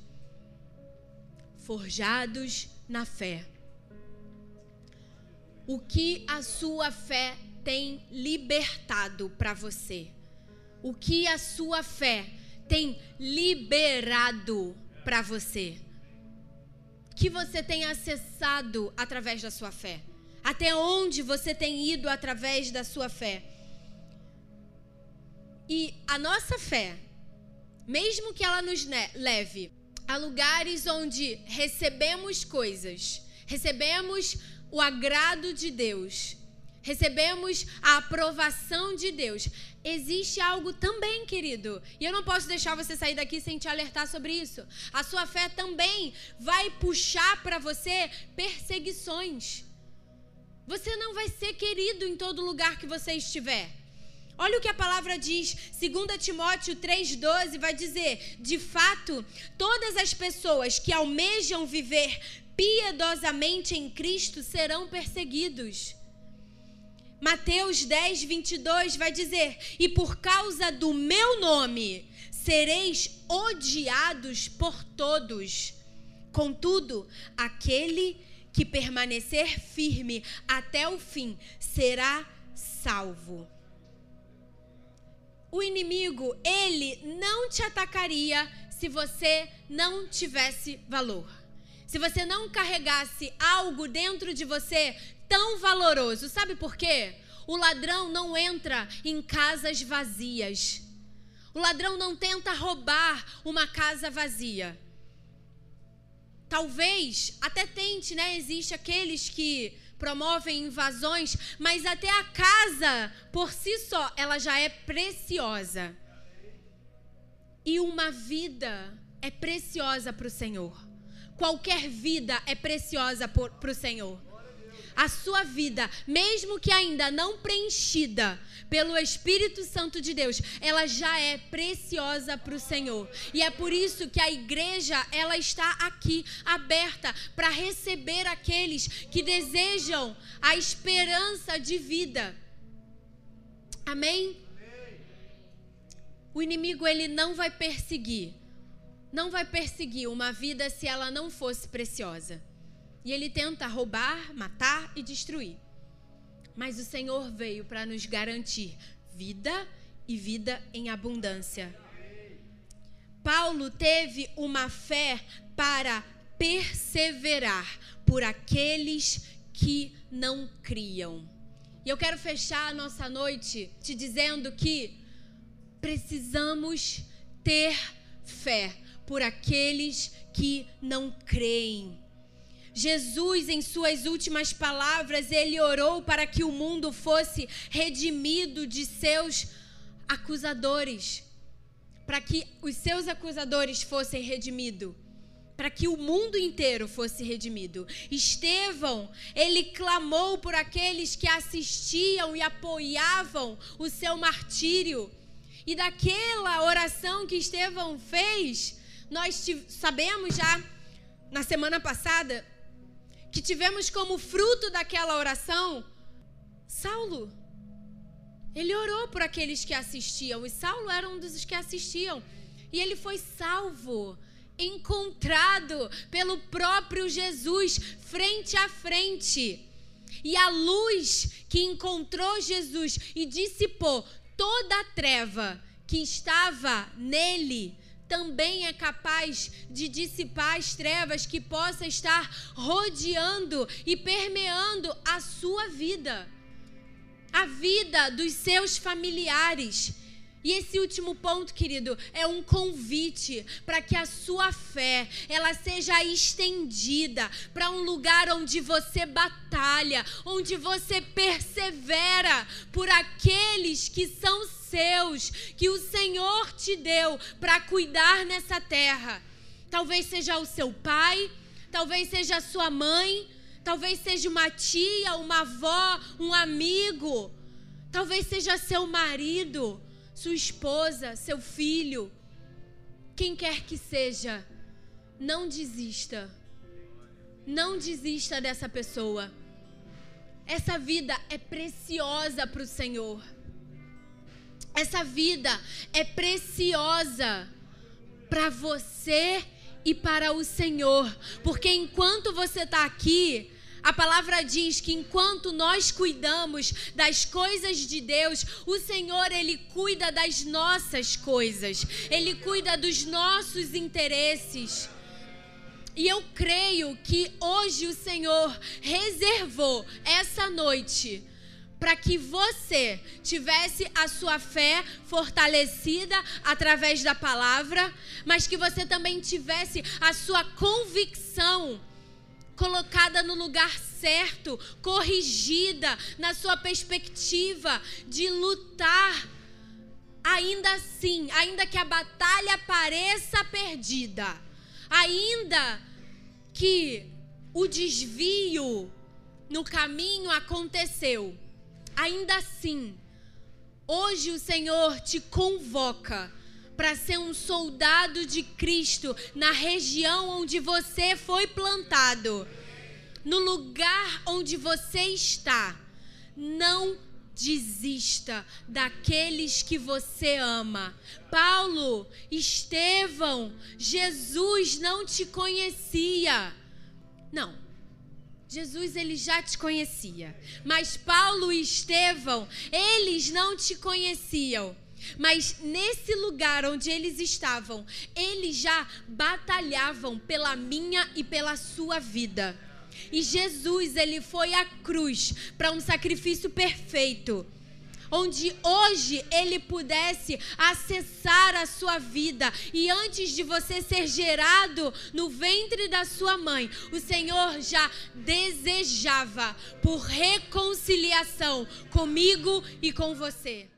forjados na fé. O que a sua fé tem libertado para você? O que a sua fé tem liberado para você? Que você tem acessado através da sua fé? Até onde você tem ido através da sua fé? E a nossa fé, mesmo que ela nos leve a lugares onde recebemos coisas, recebemos o agrado de Deus, recebemos a aprovação de Deus, existe algo também, querido. E eu não posso deixar você sair daqui sem te alertar sobre isso. A sua fé também vai puxar para você perseguições. Você não vai ser querido em todo lugar que você estiver. Olha o que a palavra diz, 2 Timóteo 3,12 vai dizer: de fato, todas as pessoas que almejam viver piedosamente em Cristo serão perseguidos. Mateus 10, 22 vai dizer: E por causa do meu nome sereis odiados por todos. Contudo, aquele que permanecer firme até o fim será salvo. O inimigo, ele não te atacaria se você não tivesse valor. Se você não carregasse algo dentro de você tão valoroso. Sabe por quê? O ladrão não entra em casas vazias. O ladrão não tenta roubar uma casa vazia. Talvez até tente, né? Existe aqueles que promovem invasões, mas até a casa por si só, ela já é preciosa. E uma vida é preciosa para o Senhor. Qualquer vida é preciosa para o Senhor a sua vida, mesmo que ainda não preenchida pelo Espírito Santo de Deus, ela já é preciosa para o Senhor. E é por isso que a igreja, ela está aqui aberta para receber aqueles que desejam a esperança de vida. Amém? O inimigo ele não vai perseguir, não vai perseguir uma vida se ela não fosse preciosa. E ele tenta roubar, matar e destruir. Mas o Senhor veio para nos garantir vida e vida em abundância. Paulo teve uma fé para perseverar por aqueles que não criam. E eu quero fechar a nossa noite te dizendo que precisamos ter fé por aqueles que não creem. Jesus, em suas últimas palavras, ele orou para que o mundo fosse redimido de seus acusadores, para que os seus acusadores fossem redimidos, para que o mundo inteiro fosse redimido. Estevão, ele clamou por aqueles que assistiam e apoiavam o seu martírio. E daquela oração que Estevão fez, nós sabemos já na semana passada que tivemos como fruto daquela oração Saulo. Ele orou por aqueles que assistiam, e Saulo era um dos que assistiam. E ele foi salvo, encontrado pelo próprio Jesus, frente a frente. E a luz que encontrou Jesus e dissipou toda a treva que estava nele também é capaz de dissipar as trevas que possa estar rodeando e permeando a sua vida. a vida dos seus familiares. E esse último ponto, querido, é um convite para que a sua fé ela seja estendida para um lugar onde você batalha, onde você persevera por aqueles que são seus, que o Senhor te deu para cuidar nessa terra. Talvez seja o seu pai, talvez seja a sua mãe, talvez seja uma tia, uma avó, um amigo, talvez seja seu marido sua esposa, seu filho, quem quer que seja, não desista. Não desista dessa pessoa. Essa vida é preciosa para o Senhor. Essa vida é preciosa para você e para o Senhor. Porque enquanto você está aqui, a palavra diz que enquanto nós cuidamos das coisas de Deus, o Senhor ele cuida das nossas coisas. Ele cuida dos nossos interesses. E eu creio que hoje o Senhor reservou essa noite para que você tivesse a sua fé fortalecida através da palavra, mas que você também tivesse a sua convicção colocada no lugar certo, corrigida na sua perspectiva de lutar. Ainda assim, ainda que a batalha pareça perdida, ainda que o desvio no caminho aconteceu, ainda assim, hoje o Senhor te convoca para ser um soldado de Cristo na região onde você foi plantado, no lugar onde você está. Não desista daqueles que você ama. Paulo, Estevão, Jesus não te conhecia. Não. Jesus ele já te conhecia, mas Paulo e Estevão, eles não te conheciam. Mas nesse lugar onde eles estavam, eles já batalhavam pela minha e pela sua vida. E Jesus, ele foi à cruz para um sacrifício perfeito onde hoje ele pudesse acessar a sua vida. E antes de você ser gerado no ventre da sua mãe, o Senhor já desejava por reconciliação comigo e com você.